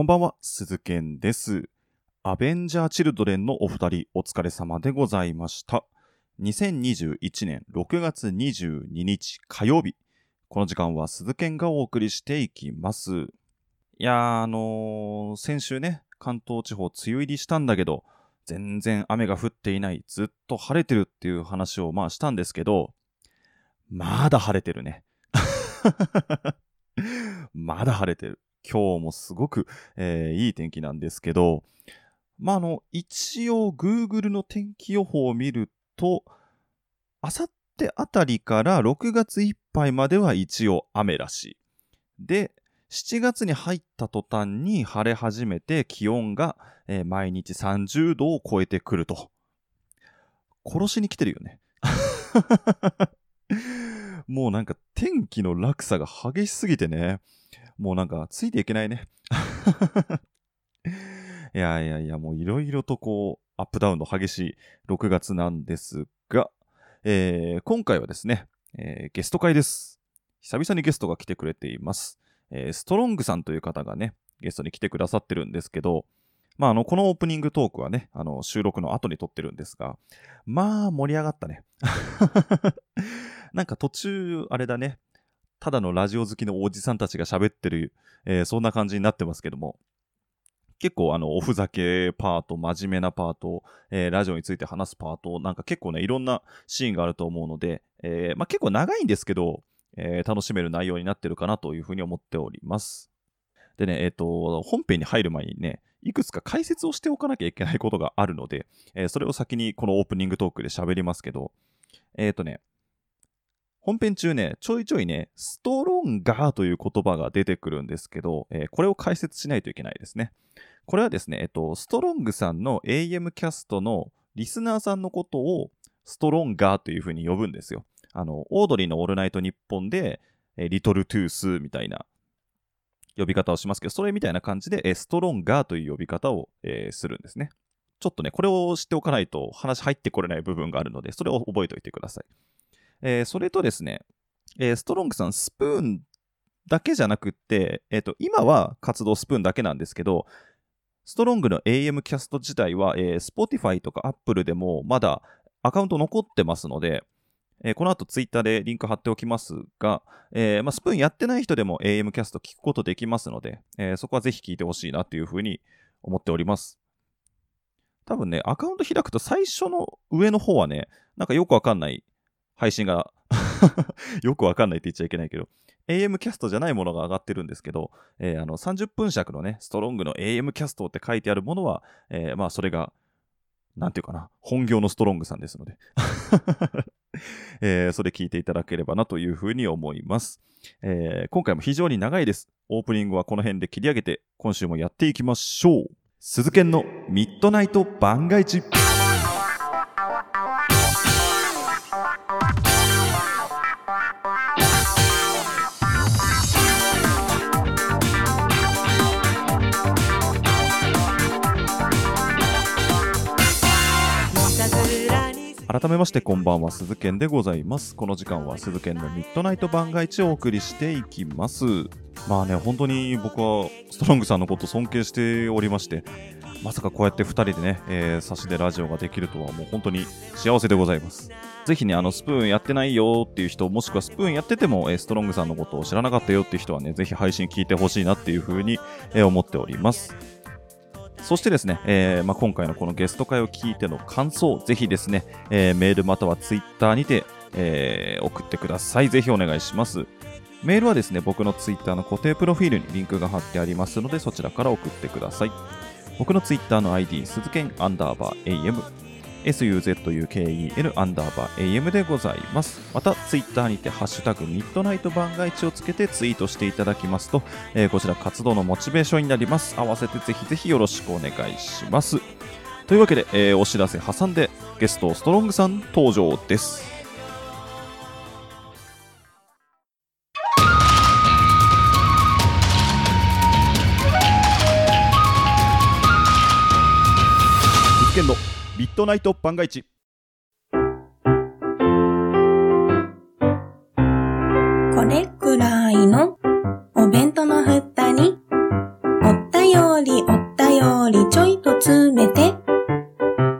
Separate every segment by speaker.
Speaker 1: こんばんは、鈴健です。アベンジャーチルドレンのお二人、お疲れ様でございました。2021年6月22日火曜日。この時間は鈴健がお送りしていきます。いやー、あのー先週ね、関東地方梅雨入りしたんだけど、全然雨が降っていない、ずっと晴れてるっていう話をまあしたんですけど、まだ晴れてるね。まだ晴れてる。今日もすごく、えーいい天気なんですけど、まあ、あの、一応 Google の天気予報を見ると、あさってあたりから6月いっぱいまでは一応雨らしい。で、7月に入った途端に晴れ始めて気温が、えー毎日30度を超えてくると。殺しに来てるよね。もうなんか天気の落差が激しすぎてね。もうなんかついていけないね。いやいやいや、もういろいろとこう、アップダウンの激しい6月なんですが、えー今回はですね、えーゲスト会です。久々にゲストが来てくれています。えーストロングさんという方がね、ゲストに来てくださってるんですけど、まあ、あの、このオープニングトークはね、あの、収録の後に撮ってるんですが、まあ、盛り上がったね。なんか途中、あれだね、ただのラジオ好きのおじさんたちが喋ってる、えーそんな感じになってますけども、結構あの、おふざけパート、真面目なパート、えーラジオについて話すパート、なんか結構ね、いろんなシーンがあると思うので、えーまあ、結構長いんですけど、えー楽しめる内容になってるかなというふうに思っております。でね、えっ、と、本編に入る前にね、いくつか解説をしておかなきゃいけないことがあるので、えーそれを先にこのオープニングトークで喋りますけど、えっ、とね、本編中ね、ちょいちょいね、ストロンガーという言葉が出てくるんですけど、えーこれを解説しないといけないですね。これはですね、えっと、ストロングさんの AM キャストのリスナーさんのことをストロンガーというふうに呼ぶんですよ。あの、オードリーのオールナイトニッポンで、えーリトルトゥースみたいな呼び方をしますけど、それみたいな感じで、えーストロンガーという呼び方を、えーするんですね。ちょっとね、これを知っておかないと話入ってこれない部分があるので、それを覚えておいてください。えーそれとですね、えーストロングさん、スプーンだけじゃなくって、えっ、と、今は活動スプーンだけなんですけど、ストロングの AM キャスト自体は、えー Spotify とか Apple でもまだアカウント残ってますので、えーこの後 Twitter でリンク貼っておきますが、えーまあ、スプーンやってない人でも AM キャスト聞くことできますので、えーそこはぜひ聞いてほしいなというふうに思っております。多分ね、アカウント開くと最初の上の方はね、なんかよくわかんない配信が よくわかんないって言っちゃいけないけど、AM キャストじゃないものが上がってるんですけど、えーあの30分尺のね、ストロングの AM キャストって書いてあるものは、えーまあそれが、なんていうかな、本業のストロングさんですので、えーそれ聞いていただければなというふうに思います、えー今回も非常に長いです。オープニングはこの辺で切り上げて、今週もやっていきましょう。鈴研のミッドナイト番外地。改めましてこんばんは鈴研でございます。この時間は鈴研のミッドナイト番外地をお送りしていきます。まあね本当に僕はストロングさんのこと尊敬しておりましてまさかこうやって2人でね、えー差しでラジオができるとはもう本当に幸せでございます。ぜひね、あの、スプーンやってないよっていう人、もしくはスプーンやってても、えーストロングさんのことを知らなかったよっていう人はね、ぜひ配信聞いてほしいなっていうふうに、えー思っております。そしてですね、えーまあ、今回のこのゲスト会を聞いての感想、ぜひですね、えーメールまたはツイッターにて、えー送ってください。ぜひお願いします。メールはですね、僕のツイッターの固定プロフィールにリンクが貼ってありますので、そちらから送ってください。僕のツイッターの ID、鈴剣アンダーバー AM、suzuken アンダーバー AM でございます。また、ツイッターにて、ハッシュタグミッドナイト番外地をつけてツイートしていただきますと、えーこちら活動のモチベーションになります。合わせてぜひぜひよろしくお願いします。というわけで、えーお知らせ挟んで、ゲストストロングさん登場です。実験のミッドナイト番外地
Speaker 2: これくらいのお弁当のふたにおったよりおったよりちょいと詰めて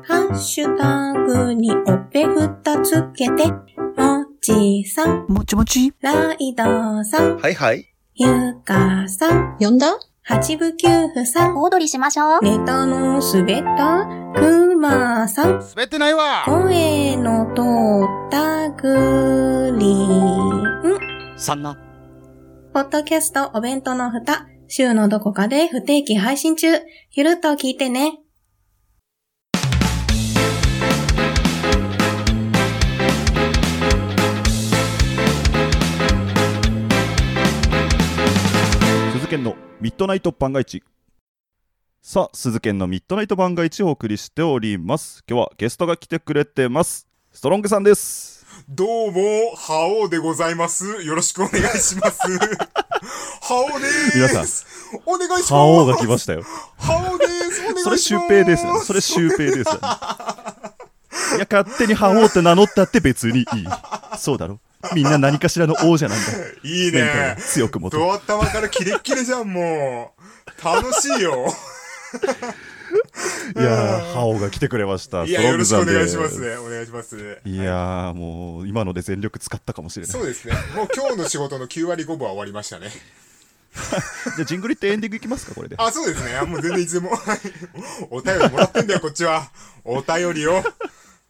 Speaker 2: ハッシュタグにおっぺふたつけてもちさん
Speaker 3: もちもち。
Speaker 2: ライドさん
Speaker 4: はいはい。
Speaker 2: ゆうかさん。
Speaker 5: 呼んだ？
Speaker 2: 八部九夫さん、
Speaker 5: 小躍りしましょう。
Speaker 2: ネタの滑ったくまさん、
Speaker 4: 滑ってないわ
Speaker 2: 声の通ったグリーン。
Speaker 3: さんな。
Speaker 2: ポッドキャストお弁当の蓋、週のどこかで不定期配信中。ゆるっと聞いてね。
Speaker 1: 鈴研のミッドナイト番外地さあ鈴研のミッドナイト番外地をお送りしております今日はゲストが来てくれてますストロングさんです
Speaker 6: どうも、ハオでございます。よろしくお願いします。ハオで。
Speaker 1: 皆さん
Speaker 6: お願いします。
Speaker 1: 覇王が来ましたよ
Speaker 6: ハオでーす。お願いします。
Speaker 1: それシュウペイですよそれシュウペイですよいや勝手に覇王って名乗ったって別にいいそうだろみんな何かしらの王者なんだ
Speaker 6: いいね。
Speaker 1: 強く持て
Speaker 6: ドア頭からキレッキレじゃん、もう。楽しいよ。
Speaker 1: いやー覇王が来てくれました
Speaker 6: いや、よろしくお願いしますね。お願いします。
Speaker 1: いやーもう今ので全力使ったかもしれない
Speaker 6: そうですね。もう今日の仕事の9割5分は終わりましたね。
Speaker 1: じゃあジングリってエンディングいきますかこれで
Speaker 6: あ、そうですね。あもう全然いつでも。はいお便りもらってんだよ、こっちは。お便りを。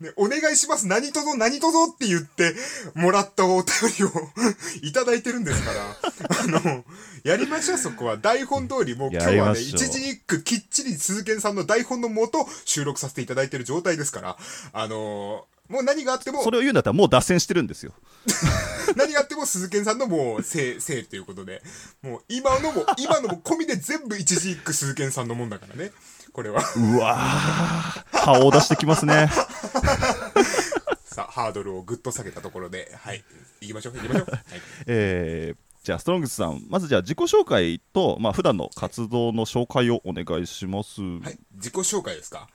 Speaker 6: ね、お願いします。何とぞ何とぞって言ってもらったお便りを いただいてるんですから。あの、やりましょう、そこは。台本通り、もう今日はね、一字一句きっちり鈴賢さんの台本のもと収録させていただいてる状態ですから。あのもう何があっても
Speaker 1: そ、れを言うんだったらもう脱線してるんですよ
Speaker 6: 何があっても鈴賢さんのもうせい、せいということで、もう今のも、今のも込みで全部一字一句鈴賢さんのもんだからね。これは。
Speaker 1: うわー覇王出してきますね
Speaker 6: さあ、ハードルをぐっと下げたところで、はい。行きましょう、行きましょう。はい。
Speaker 1: えーじゃあストロングスさんまずじゃあ自己紹介とまあ普段の活動の紹介をお願いします、
Speaker 6: はい、自己紹介ですか？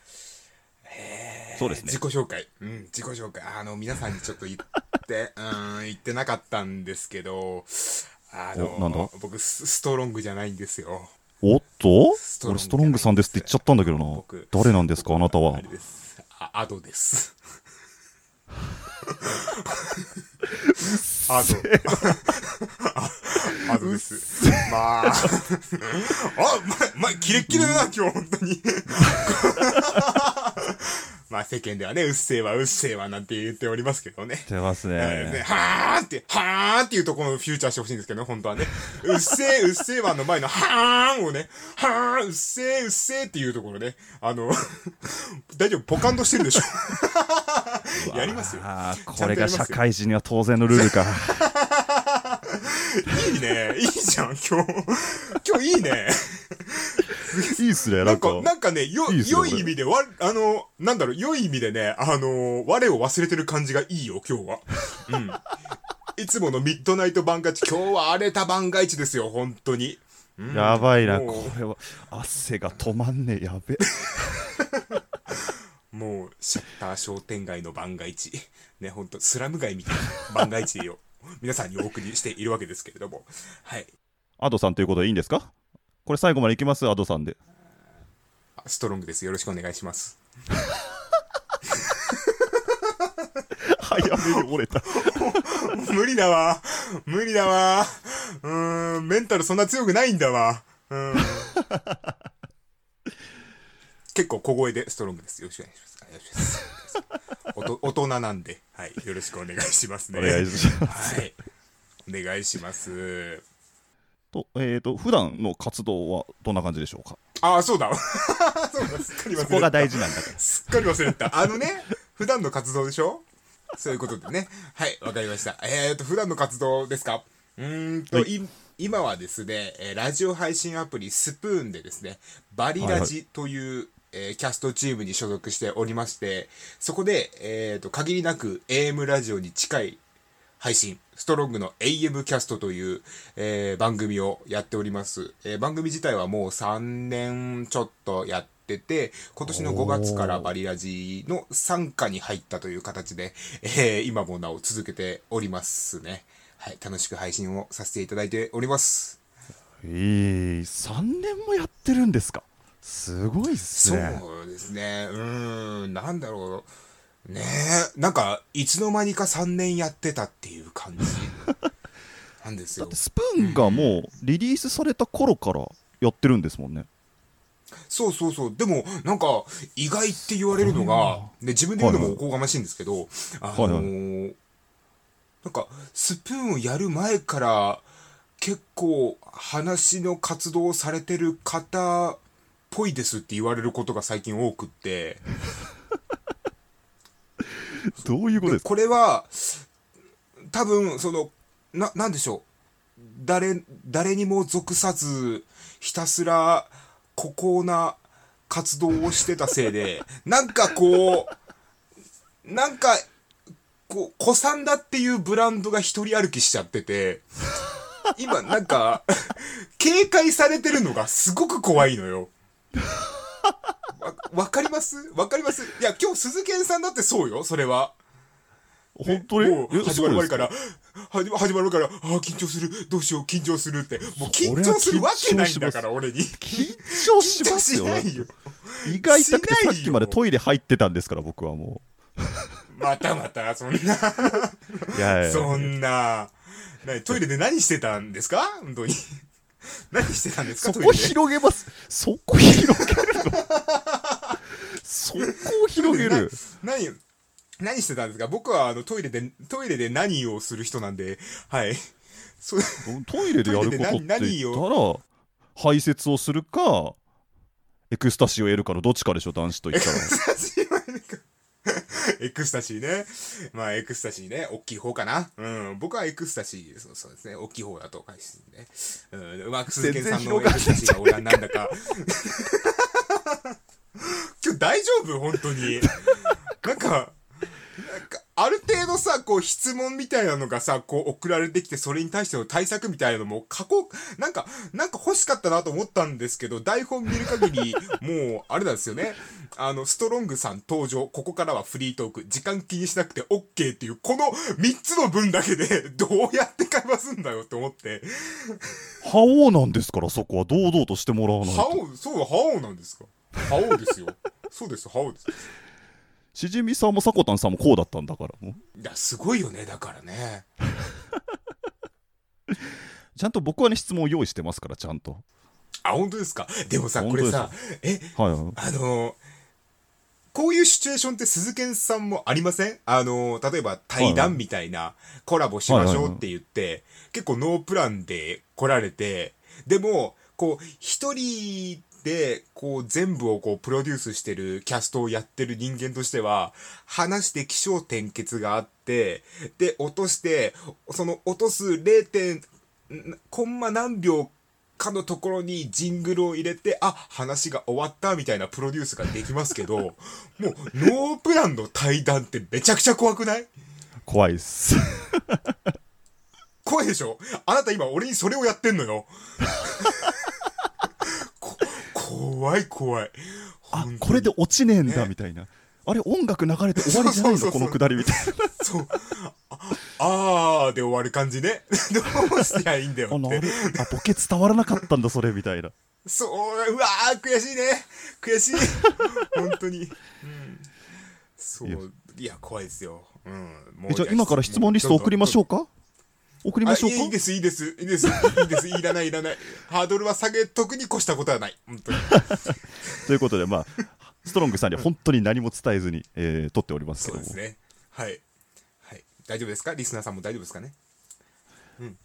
Speaker 1: そうですね
Speaker 6: 自己紹介。うん、自己紹介。あの、皆さんにちょっと言って、うん、言ってなかったんですけど、あの、僕ス、ストロングじゃないんですよ。
Speaker 1: おっと？俺ストロングさんですって言っちゃったんだけどな。
Speaker 6: 僕
Speaker 1: 誰なんですか？あなたは。
Speaker 6: アドです。アド。あアドです。まあ、あ、ま、ま、キレッキレだな、今日、本当に。まあ、世間ではね、うっせぇわ、うっせぇわ、なんて言っておりますけどね。
Speaker 1: 出ます
Speaker 6: ね
Speaker 1: ね
Speaker 6: はーんって、はーんっていうところをフューチャーしてほしいんですけどね、本当はね。うっせー、うっせーわの前のはーんをね、はーん、うっせー、うっせーっていうところね、あの、大丈夫、ポカンとしてるでしょ。やりますよ。
Speaker 1: これが社会人には当然のルールか
Speaker 6: いいね、いいじゃん、今日。今日いいね。
Speaker 1: いいっすね
Speaker 6: な
Speaker 1: なんんか
Speaker 6: か、なんかね、よ、
Speaker 1: いいね
Speaker 6: 良い意味で、わ、あの、なんだろう、良い意味でね、あの、我を忘れてる感じがいいよ、今日は。うん。いつものミッドナイト番外地、今日は荒れた番外地ですよ、本当に。うん
Speaker 1: やばいなこれは汗が止まんねえやべ
Speaker 6: もう、シャッター商店街の番外地。ね、ほんと、スラム街みたいな番外地を、皆さんにお送りしているわけですけれども。はい。
Speaker 1: アドさんということでいいんですか？これ最後までいきます？アドさんで
Speaker 6: あストロングです。よろしくお願いします。
Speaker 1: 早めに折れた
Speaker 6: 無理だわ。無理だわ。うーん、メンタルそんな強くないんだわ。うーん。結構小声でストロングです。よろしくお願いします。お願いします。おと 大人なんで、はい。よろしくお願いしますね。
Speaker 1: お願いします
Speaker 6: はい。お願いします。
Speaker 1: とえー、と普段の活動はどんな感じでしょうか？
Speaker 6: ああ、そうだ。そうだ、すっかり忘れてた。
Speaker 1: そこが大事なんだから
Speaker 6: すっかり忘れてた。あのね、普段の活動でしょ？そういうことでね。はい、わかりました。えーと、普段の活動ですか？うーんと、
Speaker 1: はい
Speaker 6: い今はですね、えーラジオ配信アプリスプーンでですね、バリラジという、えーキャストチームに所属しておりまして、そこで、えーと、限りなく AM ラジオに近い配信、ストロングの AM キャストという、えー番組をやっております、えー番組自体はもう3年ちょっとやってて、今年の5月からバリラジの参加に入ったという形で、えー今もなお続けておりますね。はい、楽しく配信をさせていただいております。
Speaker 1: えー、3年もやってるんですか？すごいっす
Speaker 6: そう
Speaker 1: ね
Speaker 6: ですね。うーん、なんだろう。ねえ、なんか、いつの間にか3年やってたっていう感じ なんですよ
Speaker 1: だって。スプーンがもうリリースされた頃からやってるんですもんね
Speaker 6: そうそうそう。でも、なんか、意外って言われるのが、で自分で言うのもおこがましいんですけど、あのー
Speaker 1: はい
Speaker 6: なんか、スプーンをやる前から、結構、話の活動をされてる方っぽいですって言われることが最近多くって、
Speaker 1: どういうことですか？
Speaker 6: これは、多分、その、な、なんでしょう？誰、誰にも属さず、ひたすら、孤高な活動をしてたせいで、なんかこう、なんか、こう、古参だっていうブランドが一人歩きしちゃってて、今なんか、警戒されてるのがすごく怖いのよ。わ、わかります？わかります？いや、今日鈴賢さんだってそうよ、それは。
Speaker 1: 本当に？
Speaker 6: もう
Speaker 1: え
Speaker 6: 始まる前か？ら。始ま始まる前から、ああ、緊張する、どうしよう、緊張するって。もう緊張するわけないんだから、俺に。
Speaker 1: 緊張しますよ
Speaker 6: 緊張しないよ。
Speaker 1: 胃が痛くてさっきまでトイレ入ってたんですから僕はも
Speaker 6: またまた、そんな、
Speaker 1: ういやいや。
Speaker 6: そんな、なトイレで何してたんですか？本当に。何してたんですか
Speaker 1: そこ。広げます。そこ広げるの？そこを広げる。
Speaker 6: 何、何してたんですか？僕はあのトイレで、トイレで何をする人なんで、はい。
Speaker 1: トイレでやることって言ったら排泄をするかエクスタシーを得るかのどっちかでしょ男子と言ったら。
Speaker 6: エクスタシー ね。まあ、エクスタシーね。大きい方かな。うん。僕はエクスタシー、そうそうですね。大きい方だと返すんで。うん。うまく鈴木さんのエクスタシーが俺はなんだか。今日大丈夫？本当に。なんか、ある程度さ、こう質問みたいなのがさ、こう送られてきて、それに対しての対策みたいなのも、過去、なんか、なんか欲しかったなと思ったんですけど、台本見る限り、もう、あれなんですよね。あの、ストロングさん登場、ここからはフリートーク、時間気にしなくて OK っていう、この3つの分だけで、どうやって会話すんだよって思って。
Speaker 1: 覇王なんですからそこは堂々としてもらわないと
Speaker 6: 覇王、そう、覇王なんですか？覇王ですよ。そうです、覇王です。
Speaker 1: しじみさんもさこたんさんもこうだったんだからもう。
Speaker 6: いや、すごいよね、だからね。
Speaker 1: ちゃんと僕はね質問を用意してますからちゃんと。
Speaker 6: あ、本当ですか？でもさ、これさ、え、
Speaker 1: はいはい。
Speaker 6: あのこういうシチュエーションって鈴賢さんもありません？あの例えば対談みたいなコラボしましょうって言って、結構ノープランで来られて、でも、こう、一人で、こう、全部をこう、プロデュースしてるキャストをやってる人間としては、話して気象転結があって、で、落として、その落とす 0. 点、コンマ何秒かのところにジングルを入れて、あ、話が終わったみたいなプロデュースができますけど、もうノープランの対談ってめちゃくちゃ怖くない？
Speaker 1: 怖いっす
Speaker 6: 怖いでしょ？あなた今俺にそれをやってんのよ。こ怖い怖い。
Speaker 1: あこれで落ちねえんだ
Speaker 6: ね
Speaker 1: みたいなあれ音楽流れて終わりじゃないのこのくだりみたい
Speaker 6: そう。ああーで終わる感じね。どうしたらいいんだよって。
Speaker 1: なああボケ伝わらなかったんだそれみたいな
Speaker 6: そう、うわー悔しいね。悔しい。本当に。うん。そ
Speaker 1: いや
Speaker 6: う。いや、怖いですよ。うん。も
Speaker 1: えじゃあ今から質問リスト送りましょうか？送りましょうか？
Speaker 6: あいいです、いいです、いいです、いいです、いらない、いらない。ハードルは下げ、特に越したことはない。本当に。
Speaker 1: ということでまあストロングさんには本当に何も伝えずに、えー撮っておりますけども。
Speaker 6: そうですね。はい。はい。大丈夫ですか？リスナーさんも大丈夫ですかね？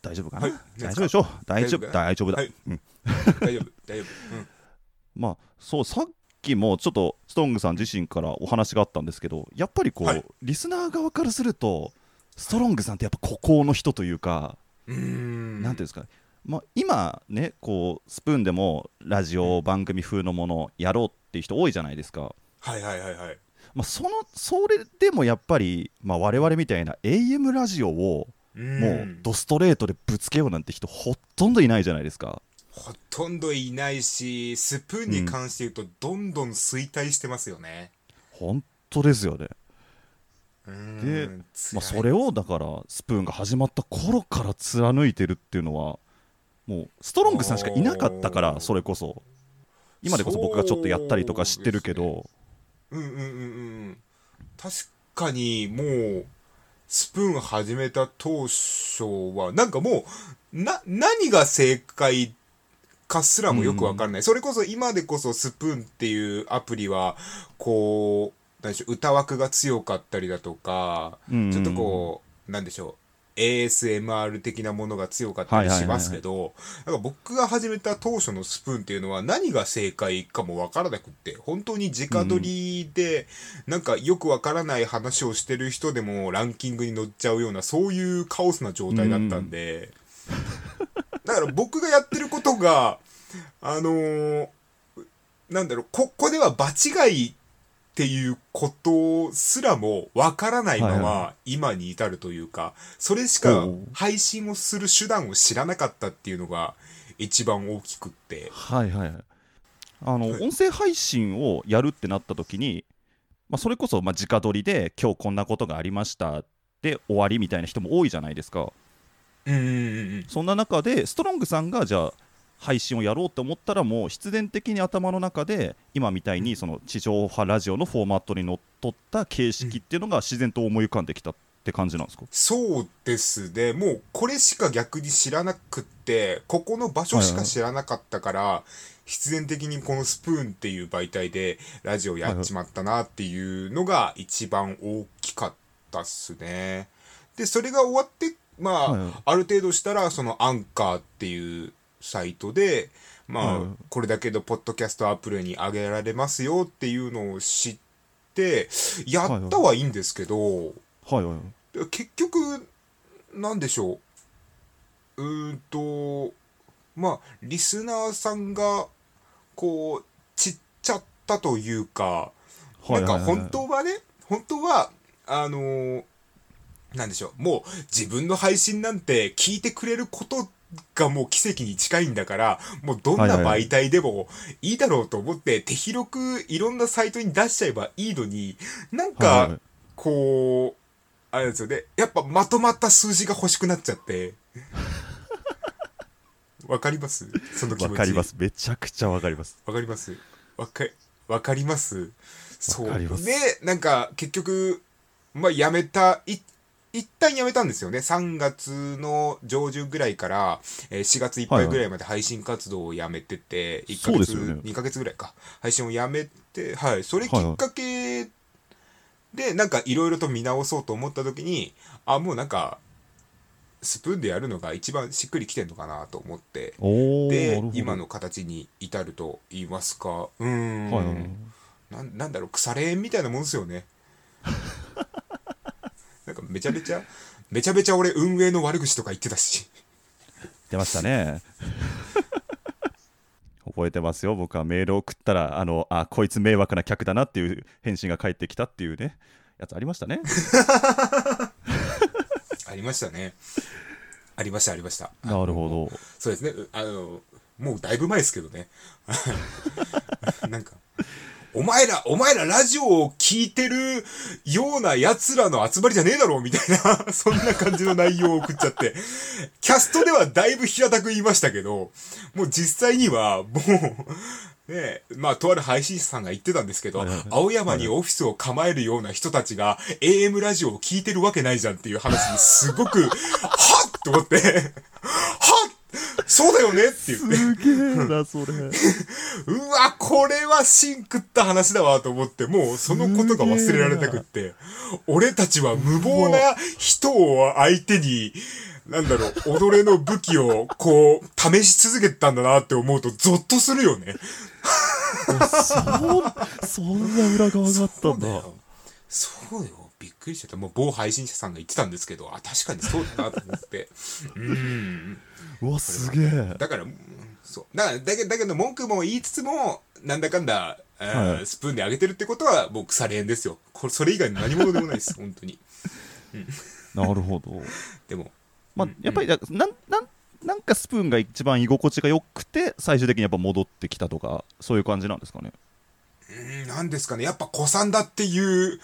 Speaker 1: 大丈夫かな、
Speaker 6: はい。
Speaker 1: 大丈夫でしょう。大丈夫
Speaker 6: 大
Speaker 1: 大丈夫だ、
Speaker 6: はい。
Speaker 1: うん、
Speaker 6: 大丈夫、大丈夫。うん。
Speaker 1: まあそうさっきもちょっとストロングさん自身からお話があったんですけどやっぱりこう、
Speaker 6: はい。
Speaker 1: リスナー側からするとストロングさんってやっぱ孤高の人というか。なんていうんですか、まあ、今ねこうスプーンでもラジオ番組風のものをやろうっていう人多いじゃないですか、
Speaker 6: はいはいはいはい。
Speaker 1: まあ、そのそれでもやっぱり、まあ、我々みたいな AM ラジオを
Speaker 6: も
Speaker 1: もうドストレートでぶつけようなんて人ほとんどいないじゃないですか。
Speaker 6: ほとんどいないし、スプーンに関して言うと、どんどん衰退してますよね。
Speaker 1: 本当ですよね。でまあ、それをだからスプーンが始まった頃から貫いてるっていうのはもうストロングさんしかいなかったからそれこそ。今でこそ僕がちょっとやったりとか知ってるけど。
Speaker 6: うんうんうんうん。確かにもう、スプーン始めた当初は、なんかもう、な、何が正解かすらもよくわかんない。それこそ今でこそスプーンっていうアプリは、こう、なんでしょう、歌枠が強かったりだとか、
Speaker 1: うん
Speaker 6: ちょっとこう、なんでしょう、ASMR 的なものが強かったりしますけど、なんか僕が始めた当初のスプーンっていうのは何が正解かもわからなくって、本当に直撮りで、なんかよくわからない話をしてる人でもランキングに乗っちゃうような、そういうカオスな状態だったんで、だから僕がやってることが、あのーなんだろう、ここでは場違いっていうことすらもわからないまま今に至るというか、それしか配信をする手段を知らなかったっていうのが一番大きくって。
Speaker 1: はいはいはい。あの、
Speaker 6: はい
Speaker 1: 音声配信をやるってなった時に、まあ、それこそまあ直撮りで今日こんなことがありましたで終わりみたいな人も多いじゃないですか。
Speaker 6: うんうんうんうん。
Speaker 1: そんな中でストロングさんがじゃあ配信をやろうと思ったらもう必然的に頭の中で今みたいにその地上波ラジオのフォーマットにのっとった形式っていうのが自然と思い浮かんできたって感じなんですか、
Speaker 6: そうですね。もうこれしか逆に知らなくって、ここの場所しか知らなかったから、必然的にこのスプーンっていう媒体でラジオやっちまったなっていうのが一番大きかったっすね。で、それが終わって、まあ、
Speaker 1: はいはい
Speaker 6: ある程度したら、そのアンカーっていうサイトで、まあ、
Speaker 1: はい
Speaker 6: これだけのポッドキャストアプリに上げられますよっていうのを知って、やったはいいんですけど、
Speaker 1: はいはい。はい
Speaker 6: 結局、なんでしょう？うーんと、まあ、リスナーさんが、こう、ちっちゃったというか、なんか本当はね、本当は、あのーなんでしょう、もう自分の配信なんて聞いてくれることがもう奇跡に近いんだから、もうどんな媒体でもいいだろうと思って手広くいろんなサイトに出しちゃえばいいのに、なんか、こう、あれですよね。やっぱまとまった数字が欲しくなっちゃって。わかります？その気持ち。
Speaker 1: わかりま。すめちゃくちゃわかります
Speaker 6: わかります？わか、わかります？そう。
Speaker 1: わかります
Speaker 6: で、なんか結局、まあやめた、い、一旦やめたんですよね。3月の上旬ぐらいから、えー4月いっぱいぐらいまで配信活動をやめてて、1ヶ月、
Speaker 1: ね
Speaker 6: 2ヶ月ぐらいか。配信をやめて、はい。それきっかけで、なんかいろいろと見直そうと思った時に、あ、もうなんか、スプーンでやるのが一番しっくりきてんのかなと思って、で、今の形に至ると言いますか、うーん、
Speaker 1: はい
Speaker 6: なんなんだろう、腐れ縁みたいなもんですよね。かめちゃめちゃ、めちゃめちゃ俺運営の悪口とか言ってたし。
Speaker 1: 出ましたね 覚えてますよ僕はメールを送ったらあのあこいつ迷惑な客だなっていう返信が返ってきたっていうねやつありましたね
Speaker 6: ありましたね。ありました、ありました。
Speaker 1: なるほど
Speaker 6: そうですね。うあの、もうだいぶ前ですけどね。なんか、お前ら、お前らラジオを聞いてるような奴らの集まりじゃねえだろみたいな、そんな感じの内容を送っちゃって。キャストではだいぶ平たく言いましたけど、もう実際には、もう、ねえ、まあ、とある配信者さんが言ってたんですけど、青山にオフィスを構えるような人たちが AM ラジオを聞いてるわけないじゃんっていう話にすごく、はっと思って、はっそうだよねって言って。
Speaker 1: すげえなそれ
Speaker 6: うわ、これは芯食った話だわと思って、もうそのことが忘れられなくって、俺たちは無謀な人を相手に、なんだろう、己の武器をこう、試し続けてたんだなって思うとゾッとするよね。
Speaker 1: そうそんな裏側があったんだ
Speaker 6: よ。そうよ。くりしちゃった。もう某配信者さんが言ってたんですけど、あ、確かにそうだなと思って。うん。
Speaker 1: うわすげえ
Speaker 6: だから、うんそう。だから、だけだけど文句も言いつつも、なんだかんだ、
Speaker 1: はい
Speaker 6: スプーンであげてるってことは、もう腐れ縁ですよ。これ、それ以外の何者でもないです、本当に。
Speaker 1: なるほど
Speaker 6: でも、
Speaker 1: まあやっぱりなんなんなんかスプーンが一番居心地が良くて最終的にやっぱ戻ってきたとかそういう感じなんですかね
Speaker 6: うん、なんですかね。やっぱ、子さんだっていう、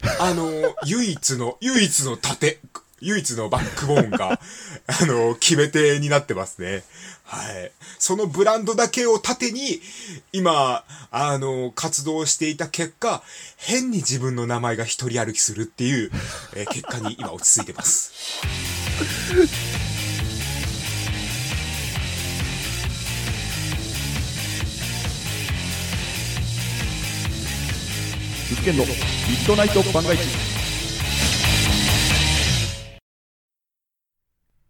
Speaker 6: あの、唯一の、唯一の盾。唯一のバックボーンが、あの、決め手になってますね。はい。そのブランドだけを盾に、今、あの、活動していた結果、変に自分の名前が一人歩きするっていう、え結果に今落ち着いてます。
Speaker 1: 鈴研のミッドナイト番外地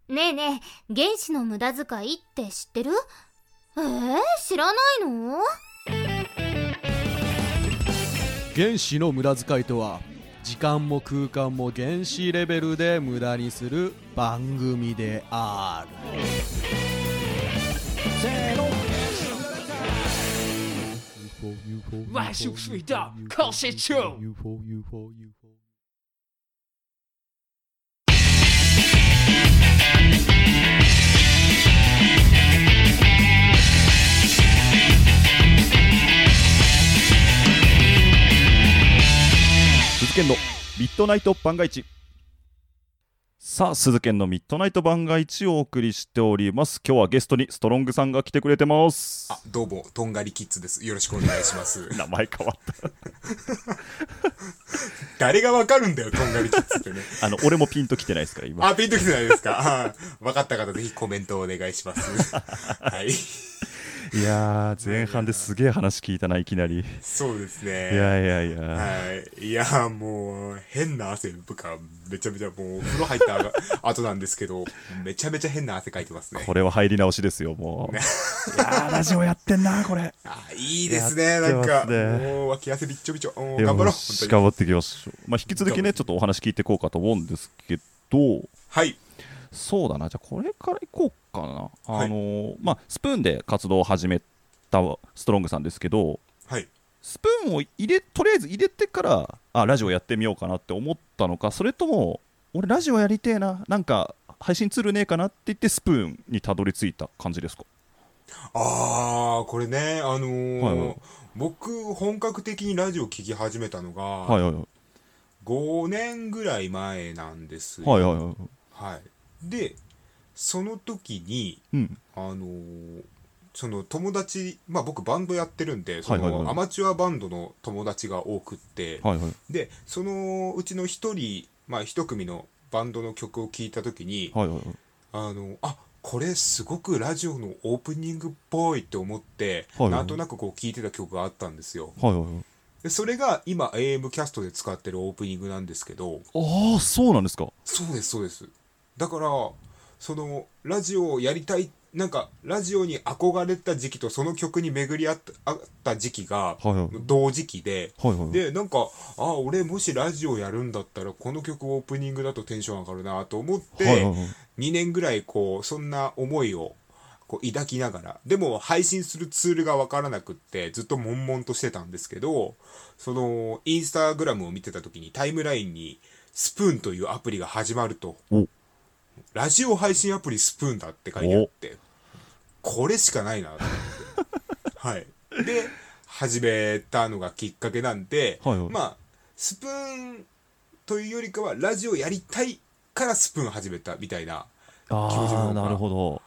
Speaker 3: ねえねえ、原子の無駄遣いって知ってる？えー、知らないの？
Speaker 4: 原子の無駄遣いとは時間も空間も原子レベルで無駄にする番組である
Speaker 5: 万事水道靠谁救
Speaker 4: UFO UFO UFO
Speaker 1: 鈴研のミッドナイト番外地さあ鈴研のミッドナイト番外地をお送りしております今日はゲストにストロングさんが来てくれてます
Speaker 6: あ、どうも、とんがりキッズです。よろしくお願いします。
Speaker 1: 名前変わった
Speaker 6: 誰がわかるんだよ、とんがりキッズってね。
Speaker 1: あの俺もピンときてないですから今
Speaker 6: あ、ピンときてないですか？はいわかった方ぜひコメントをお願いします。はい。
Speaker 1: いやー前半ですげえ話聞いたないきなりい
Speaker 6: そうですね。
Speaker 1: やいやいや、
Speaker 6: はい。いや、もう、変な汗ぶか、めちゃめちゃもう、風呂入った後なんですけど、めちゃめちゃ変な汗かいてますね。
Speaker 1: これは入り直しですよもういやーラジオやってんなこれ
Speaker 6: あ、いいですね、なんか、もう、脇汗びっちょびちょ。お頑張ろう、
Speaker 1: よ
Speaker 6: 本当に。
Speaker 1: し頑張っていきましょう、まあ、引き続きねちょっとお話聞いていこうかと思うんですけど
Speaker 6: はい。
Speaker 1: そうだな。じゃあこれからいこうかな。
Speaker 6: はい。
Speaker 1: あのーまあスプーンで活動を始めたストロングさんですけど
Speaker 6: はい。
Speaker 1: スプーンを入れとりあえず入れてからあラジオやってみようかなって思ったのか。それとも俺ラジオやりてえな。なんか配信ツールねえかなって言ってスプーンにたどり着いた感じですか？
Speaker 6: あー、これね、あのー
Speaker 1: はいはい。
Speaker 6: 僕、本格的にラジオ聞き始めたのが、
Speaker 1: はいはいはい。
Speaker 6: 5年ぐらい前なんですよ。
Speaker 1: はいはいはい。
Speaker 6: はい。で、その時に、
Speaker 1: うん。
Speaker 6: あのーその友達、まあ僕バンドやってるんで、その
Speaker 1: はいはいはい。
Speaker 6: アマチュアバンドの友達が多くって、
Speaker 1: はいはい。
Speaker 6: で、そのうちの一人、まあ一組のバンドの曲を聴いた時に、
Speaker 1: はいはいはい。
Speaker 6: あの、あ、これすごくラジオのオープニングっぽいって思って、
Speaker 1: はいはい。
Speaker 6: なんとなくこう聴いてた曲があったんですよ。
Speaker 1: はいはいはい。
Speaker 6: でそれが今 AM キャストで使ってるオープニングなんですけど、
Speaker 1: ああそうなんですか。
Speaker 6: そうですそうですだからそのラジオをやりたいなんかラジオに憧れた時期とその曲に巡り合った時期が同時期で、
Speaker 1: はいはい
Speaker 6: でなんかあ俺もしラジオやるんだったらこの曲オープニングだとテンション上がるなと思って、
Speaker 1: はいはいはい。
Speaker 6: 2年ぐらいこうそんな思いをこう抱きながらでも配信するツールが分からなくってずっと悶々としてたんですけどそのインスタグラムを見てた時にタイムラインにスプーンというアプリが始まると。
Speaker 1: お
Speaker 6: ラジオ配信アプリスプーンだって書いてあってこれしかないなと思って。はい。で始めたのがきっかけなんで、
Speaker 1: はいはい。
Speaker 6: まあスプーンというよりかはラジオやりたいからスプーン始めたみたいな気持ち
Speaker 1: るほど。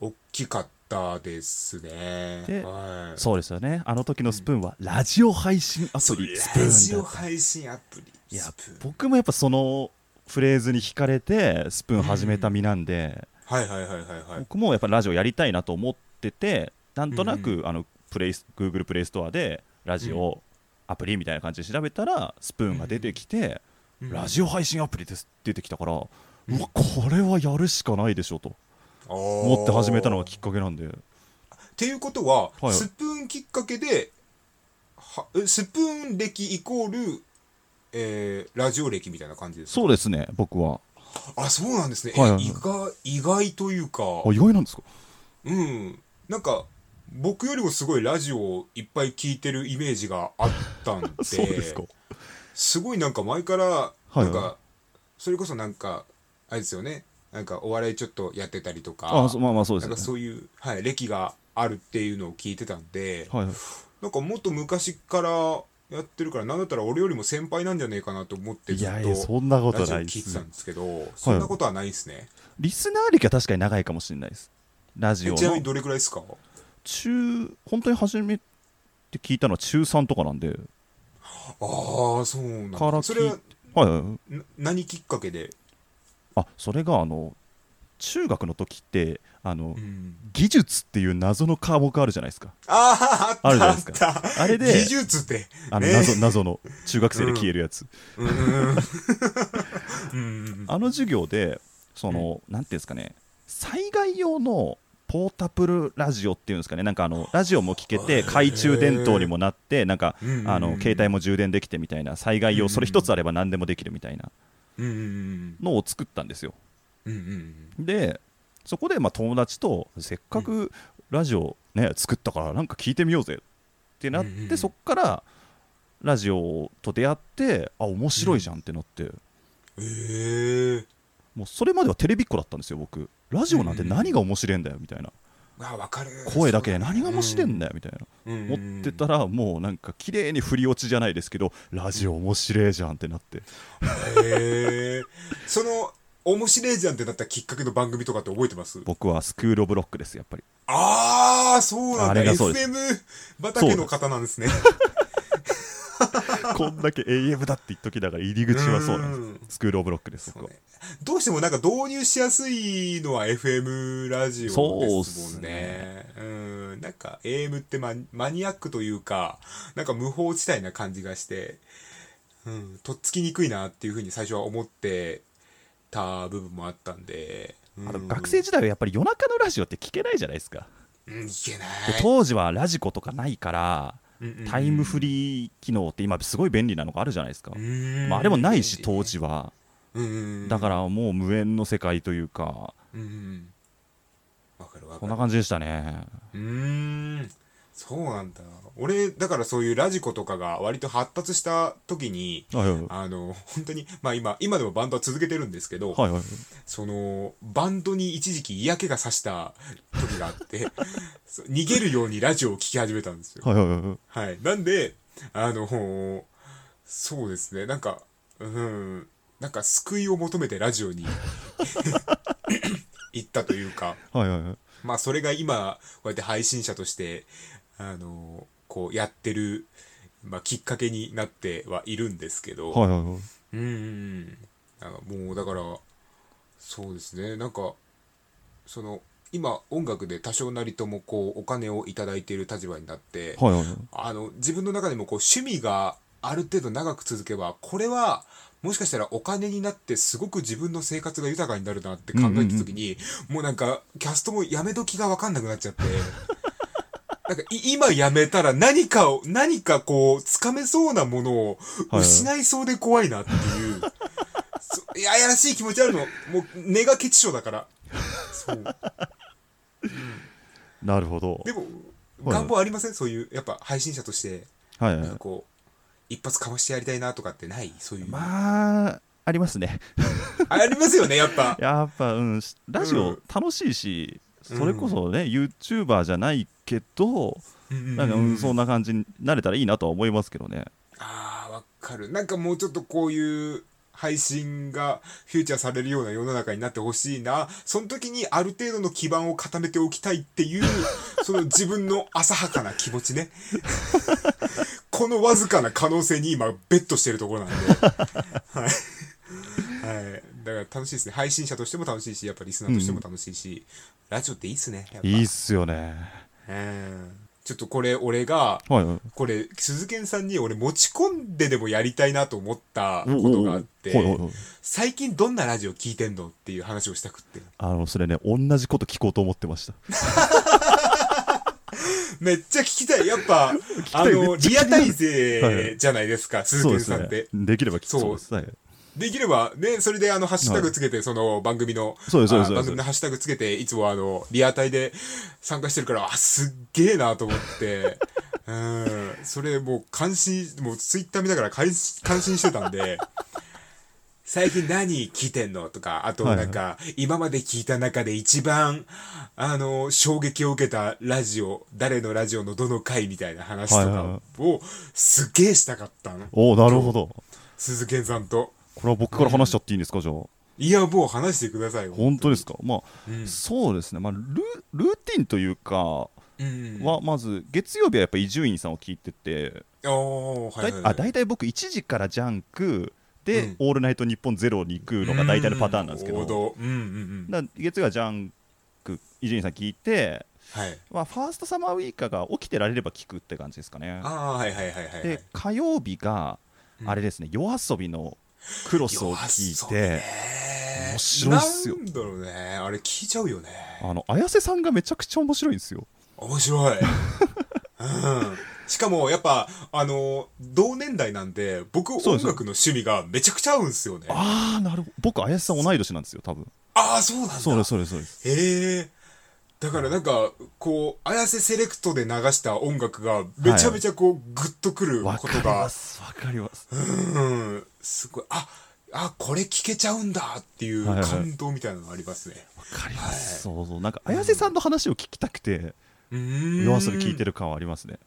Speaker 6: 大きかったですね。
Speaker 1: で
Speaker 6: はい、
Speaker 1: そうですよね。あの時のスプーンはラジオ配信アプリ。スプ
Speaker 6: ラジオ配信アプリ。
Speaker 1: いや僕もやっぱそのフレーズに惹かれてスプーン始めた身なんで、
Speaker 6: はいはいはいはいはい。
Speaker 1: 僕もやっぱラジオやりたいなと思っててなんとなく、
Speaker 6: う
Speaker 1: あのプレイス Google プレイストアでラジオアプリみたいな感じで調べたらスプーンが出てきて、
Speaker 6: うん
Speaker 1: ラジオ配信アプリです出てきたから、うわこれはやるしかないでしょと。思
Speaker 6: 思
Speaker 1: って始めたのがきっかけなんで。
Speaker 6: っていうことは、
Speaker 1: はい。
Speaker 6: スプーンきっかけではえスプーン歴イコール、えーラジオ歴みたいな感じですか？
Speaker 1: そうですね僕は。
Speaker 6: あそうなんですね、え
Speaker 1: はい。はいはい
Speaker 6: 意外意外というか。
Speaker 1: あ意外なんですか？
Speaker 6: うん。なんか僕よりもすごいラジオをいっぱい聞いてるイメージがあったんで。
Speaker 1: そうですか。
Speaker 6: すごいなんか前から
Speaker 1: はい
Speaker 6: なんか、それこそなんかあれですよね。なんかお笑いちょっとやってたりとか。
Speaker 1: あそまあまあそうですよね。
Speaker 6: なんかそういう、はい、歴があるっていうのを聞いてたんで、
Speaker 1: はいはい。
Speaker 6: なんかもっと昔からやってるからなんだったら俺よりも先輩なんじゃねえかなと思ってずっと
Speaker 1: いやいや、そんなことない
Speaker 6: 聞いてた。んですけどそんなことはないですね、
Speaker 1: リスナー歴は確かに長いかもしれないです。ラジオ
Speaker 6: ちなみにどれくらいですか？
Speaker 1: 中、本当に初めて聞いたのは中3とかなんで、
Speaker 6: ああそうなん
Speaker 1: から
Speaker 6: だそれは
Speaker 1: はいはいはい。
Speaker 6: な何きっかけで、
Speaker 1: あ、それがあの、中学の時って、あの、
Speaker 6: うん、
Speaker 1: 技術っていう謎の科目あるじゃないですか。
Speaker 6: あああ
Speaker 1: るじゃないですか。
Speaker 6: あ
Speaker 1: れで
Speaker 6: 技術って。
Speaker 1: あの
Speaker 6: ね。
Speaker 1: 謎謎の中学生で消えるやつ、
Speaker 6: うん。うん。うん。
Speaker 1: あの授業でその、なんていうんですかね。災害用のポータブルラジオっていうんですかね。なんかあのラジオも聞けて懐中電灯にもなってなんか
Speaker 6: うんうんうん
Speaker 1: あの携帯も充電できてみたいな災害
Speaker 6: うんうん
Speaker 1: 用それ一つあれば何でもできるみたいな
Speaker 6: うんうん
Speaker 1: のを作ったんですよ。
Speaker 6: うんうん。
Speaker 1: でそこでまあ友達とせっかくラジオね作ったからなんか聞いてみようぜってなってそっからラジオと出会ってあ面白いじゃんってなって。
Speaker 6: ええ
Speaker 1: もうそれまではテレビっ子だったんですよ僕。ラジオなんて何が面白いんだよみたいな。
Speaker 6: あわかる。
Speaker 1: 声だけで何が面白いんだよみたいな。
Speaker 6: うん。
Speaker 1: 思ってたらもうなんか綺麗に振り落ちじゃないですけどラジオ面白いじゃんってなって。
Speaker 6: へえその面白いじゃんってなったきっかけの番組とかって覚えてます？
Speaker 1: 僕はスクール・オブ・ロックですやっぱり。
Speaker 6: ああそうなんだ。FM 畑の方なんですね。
Speaker 1: こんだけ AM だって言っときながら入り口はそうなんです。
Speaker 6: うん。
Speaker 1: スクール・オブ・ロックです
Speaker 6: ね。どうしてもなんか導入しやすいのは FM ラジオですもんね。
Speaker 1: そうね。
Speaker 6: うん。なんか AM ってママニアックというか、なんか無法地帯な感じがして、うん、とっつきにくいなっていうふうに最初は思ってた部分もあったんで。うん。
Speaker 1: あと学生時代はやっぱり夜中のラジオって聞けないじゃないですか。
Speaker 6: うん、いけな
Speaker 1: で
Speaker 6: い。
Speaker 1: 当時はラジコとかないからタイムフリー機能って今すごい便利なのがあるじゃないですか、
Speaker 6: うん。
Speaker 1: まあ、あれもないし当時は。だからもう無縁の世界というか。
Speaker 6: うんうん。わかるわかる。
Speaker 1: こんな感じでしたね。
Speaker 6: うーん。そうなんだ俺だからそういうラジコとかが割と発達した時に
Speaker 1: はいはい。
Speaker 6: あの本当にまあ今今でもバンドは続けてるんですけど、
Speaker 1: はいはい
Speaker 6: そのバンドに一時期嫌気がさした時があって 逃げるようにラジオを聴き始めたんですよ。
Speaker 1: はいはいはい。
Speaker 6: はい。なんであのそうですね。なんかうんなんか救いを求めてラジオに 行ったというか。
Speaker 1: はいはいはい。
Speaker 6: まあそれが今こうやって配信者としてあのこうやってる、まあ、きっかけになってはいるんですけど、
Speaker 1: はいはいはい。
Speaker 6: うんもうだからそうですね。なんかその今音楽で多少なりともこうお金をいただいている立場になって、
Speaker 1: はいはいはい。
Speaker 6: あの自分の中でもこう趣味がある程度長く続けばこれはもしかしたらお金になってすごく自分の生活が豊かになるなって考えた時に、もうなんかキャストもやめ時が分かんなくなっちゃってなんかい今やめたら何かを何かこうつかめそうなものを
Speaker 1: はい。
Speaker 6: 失いそうで怖いなっていう、そいややらしい気持ちあるの。もう根がケチ症だから。そう。
Speaker 1: なるほど。
Speaker 6: でも
Speaker 1: はい。
Speaker 6: 願望ありません？そういうやっぱ配信者として。
Speaker 1: はい。はい
Speaker 6: なんかこう一発かましてやりたいなとかってない？そういう、
Speaker 1: まあありますね。
Speaker 6: ありますよねやっぱ。
Speaker 1: やっぱうん。ラジオ
Speaker 6: うん。
Speaker 1: 楽しいし、それこそね YouTuber じゃないけど、なんか、うん、そんな感じになれたらいいなとは思いますけどね。
Speaker 6: あーわかる。なんかもうちょっとこういう配信がフューチャーされるような世の中になってほしいな。その時にある程度の基盤を固めておきたいっていう その自分の浅はかな気持ちね。このわずかな可能性に今ベットしてるところなんで。はい、はい、だから楽しいですね。配信者としても楽しいしやっぱリスナーとしても楽しいし、ラジオっていいっすねやっぱ。
Speaker 1: いいっすよね。
Speaker 6: うんちょっとこれ俺が
Speaker 1: はい。はい
Speaker 6: これ鈴賢さんに俺持ち込んででもやりたいなと思ったことがあって最近どんなラジオ聞いてんのっていう話をしたくって。
Speaker 1: あのそれね同じこと聞こうと思ってました。
Speaker 6: めっちゃ聞きたい。やっぱ あのリアタイ
Speaker 1: はい。
Speaker 6: 勢じゃないですか鈴
Speaker 1: そうですね
Speaker 6: 賢さんって。
Speaker 1: できれば聞
Speaker 6: そう
Speaker 1: そうです。はい
Speaker 6: できればねそれであのハッシュタグつけてその番組の
Speaker 1: そうですそう
Speaker 6: 番組のハッシュタグつけていつもあのリアタイで参加してるからあすっげえなと思って。うん。それもう感心もうツイッター見ながら感心感心してたんで最近何聞いてんのとか、あとなんか、今まで聞いた中で一番、あの、衝撃を受けたラジオ、誰のラジオのどの回みたいな話とかを、すっげえしたかったの。
Speaker 1: おおなるほど。
Speaker 6: 鈴賢さんと。
Speaker 1: これは僕から話しちゃっていいんですかじゃあ
Speaker 6: いや、もう話してくださいよ。
Speaker 1: 本当ですか？まあ、
Speaker 6: うん
Speaker 1: そうですねまあルルーティンというか
Speaker 6: うん。
Speaker 1: はまず月曜日はやっぱ伊集院さんを聞いてて
Speaker 6: はいはい、
Speaker 1: あ大体僕1時からジャンクで、
Speaker 6: うん
Speaker 1: オールナイトニッポンゼロに行くのが大体のパターンなんですけど、
Speaker 6: うんうんうん。
Speaker 1: 月曜はジャンク伊集院さん聞いて、
Speaker 6: はい。
Speaker 1: まあ、ファーストサマーウイカが起きてられれば聞くって感じですかね
Speaker 6: ああ、はいはいはいはい、はい。
Speaker 1: で火曜日が
Speaker 6: うん
Speaker 1: あれですね、夜遊びのクロスを聞いて、面白いっすよ
Speaker 6: なんだろうね。あれ聞いちゃうよね。
Speaker 1: あの綾瀬さんがめちゃくちゃ面白いんですよ
Speaker 6: 面白い。うん。しかも、やっぱ、あの、同年代なんで、僕、音楽の趣味がめちゃくちゃ合うんですよね。あ
Speaker 1: ああなるほど僕綾瀬さん同い年なんですよ多分
Speaker 6: あー、そうなんだ。
Speaker 1: そうですそうですそうです
Speaker 6: へえ。だからなんか、こう、綾瀬セレクトで流した音楽が、めちゃめちゃこう、グッとくる
Speaker 1: わかり
Speaker 6: ことが、
Speaker 1: ますわかります
Speaker 6: うん、すごい、あ、あ、これ聞けちゃうんだっていう
Speaker 1: はいはい
Speaker 6: 感動みたいなのがありますね。
Speaker 1: わかります、そうそうなんか綾瀬さんの話を聞きたくて
Speaker 6: うーん。
Speaker 1: 夜遊び聞いてる感はありますね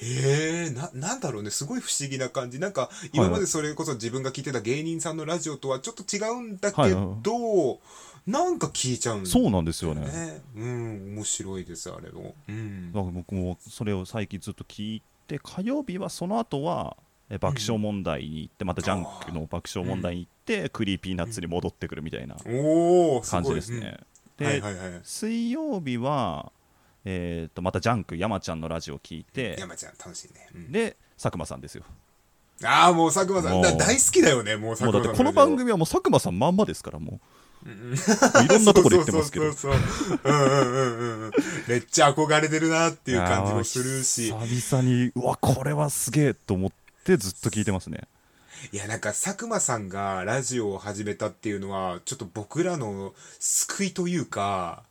Speaker 6: へえ、な、なんだろうね、すごい不思議な感じ。なんか、今までそれこそ自分が聞いてた芸人さんのラジオとはちょっと違うんだけど、
Speaker 1: はいはい
Speaker 6: なんか聞いちゃうんだ
Speaker 1: そうなんですよね
Speaker 6: ね。うん、面白いです、あれも。うん。
Speaker 1: だから僕もそれを最近ずっと聞いて火曜日はその後はえ爆笑問題に行ってまたジャンクの爆笑問題に行ってクリーピーナッツに戻ってくるみたいな感じですね。で
Speaker 6: はいはい。
Speaker 1: 水曜日はえーとまたジャンク山ちゃんのラジオを聞いて
Speaker 6: 山ちゃん、楽しいね。うん
Speaker 1: で佐久間さんですよ
Speaker 6: ああ、もう佐久間さん、大好きだよね、もう佐
Speaker 1: もうだ
Speaker 6: 久間さん。
Speaker 1: ってこの番組はもう佐久間さんまんまですからも
Speaker 6: う
Speaker 1: いろんなところで言ってますけど
Speaker 6: そうそうそうそう。うんうんうんうん。めっちゃ憧れてるなっていう感じもするし。
Speaker 1: 久々にうわこれはすげえと思ってずっと聞いてますね。
Speaker 6: いや、なんか佐久間さんがラジオを始めたっていうのは、ちょっと僕らの救いというか、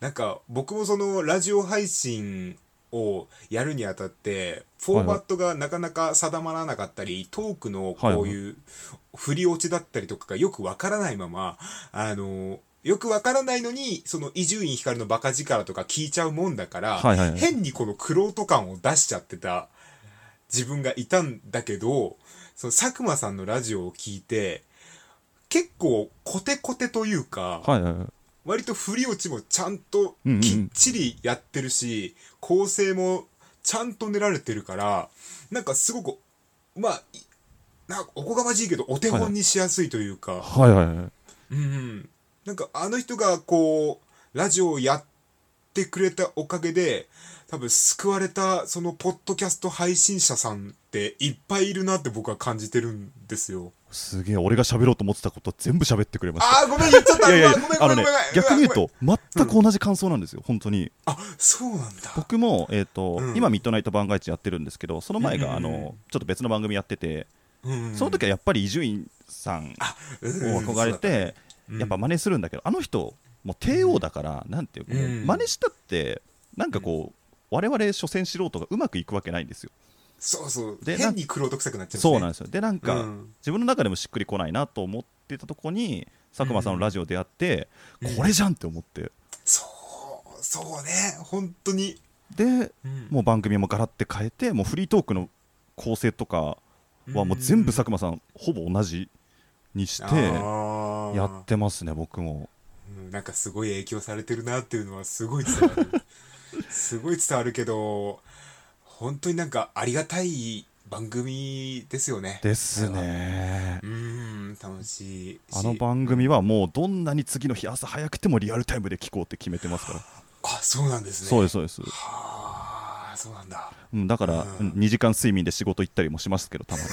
Speaker 6: なんか僕もそのラジオ配信をやるにあたって、フォーマットがなかなか定まらなかったり、トークのこういう振り落ちだったりとかがよくわからないまま、あの、よくわからないのに、その伊集院光のバカ力とか聞いちゃうもんだから、変にこのクロート感を出しちゃってた自分がいたんだけど、その佐久間さんのラジオを聞いて、結構コテコテというか、
Speaker 1: はいはいはい。
Speaker 6: 割と振り落ちもちゃんと
Speaker 1: うんうん。
Speaker 6: きっちりやってるし、構成もちゃんと練られてるから、なんかすごく、まあ、いなんかおこがましいけど、お手本にしやすいというか、
Speaker 1: はいはい。はい
Speaker 6: うんうん、なんかあの人がこうラジオをやってくれたおかげで多分救われたそのポッドキャスト配信者さんっていっぱいいるなって僕は感じてるんですよ。
Speaker 1: すげえ俺が喋ろうと思ってたこと全部喋ってくれました。
Speaker 6: あーごめん言っちゃった
Speaker 1: いやいや
Speaker 6: ごめんごめん
Speaker 1: あのね
Speaker 6: ごめんごめん
Speaker 1: 逆に言うと全く同じ感想なんですよ本当に。
Speaker 6: あそうなんだ。
Speaker 1: 僕も、えーと
Speaker 6: うん。
Speaker 1: 今ミッドナイト番外地やってるんですけどその前が、
Speaker 6: うん。うんうん
Speaker 1: あのちょっと別の番組やってて、
Speaker 6: うん。
Speaker 1: その時はやっぱり伊集院さん
Speaker 6: うん
Speaker 1: を憧れて、
Speaker 6: うん。
Speaker 1: やっぱ真似するんだけどあの人もう帝王だから、なんていうか、もう
Speaker 6: うん。
Speaker 1: 真似したってなんかこう我々所詮素人がうまくいくわけないんですよ。
Speaker 6: そうそう。
Speaker 1: で
Speaker 6: 変にクロート臭くなっちゃう、ね、
Speaker 1: そうなんですよ。でなんか、
Speaker 6: うん。
Speaker 1: 自分の中でもしっくりこないなと思ってたとこに佐久間さんのラジオ出会って、
Speaker 6: うん。
Speaker 1: これじゃんって思って。
Speaker 6: そうそうね。本当に、
Speaker 1: で
Speaker 6: うん。
Speaker 1: もう番組もガラッて変えてもうフリートークの構成とかはもう全部佐久間さんほぼ同じにしてやってますね僕も。
Speaker 6: うんなんかすごい影響されてるなっていうのはすごい伝わる。すごい伝わるけど本当になんかありがたい番組ですよね。
Speaker 1: ですね。
Speaker 6: うん楽しいし。
Speaker 1: あの番組はもうどんなに次の日朝早くてもリアルタイムで聞こうって決めてますから。
Speaker 6: あそうなんですね。
Speaker 1: そうですそうです、
Speaker 6: はあそうなんだ。
Speaker 1: うん、だから
Speaker 6: うん。
Speaker 1: 2時間睡眠で仕事行ったりもしますけどたまに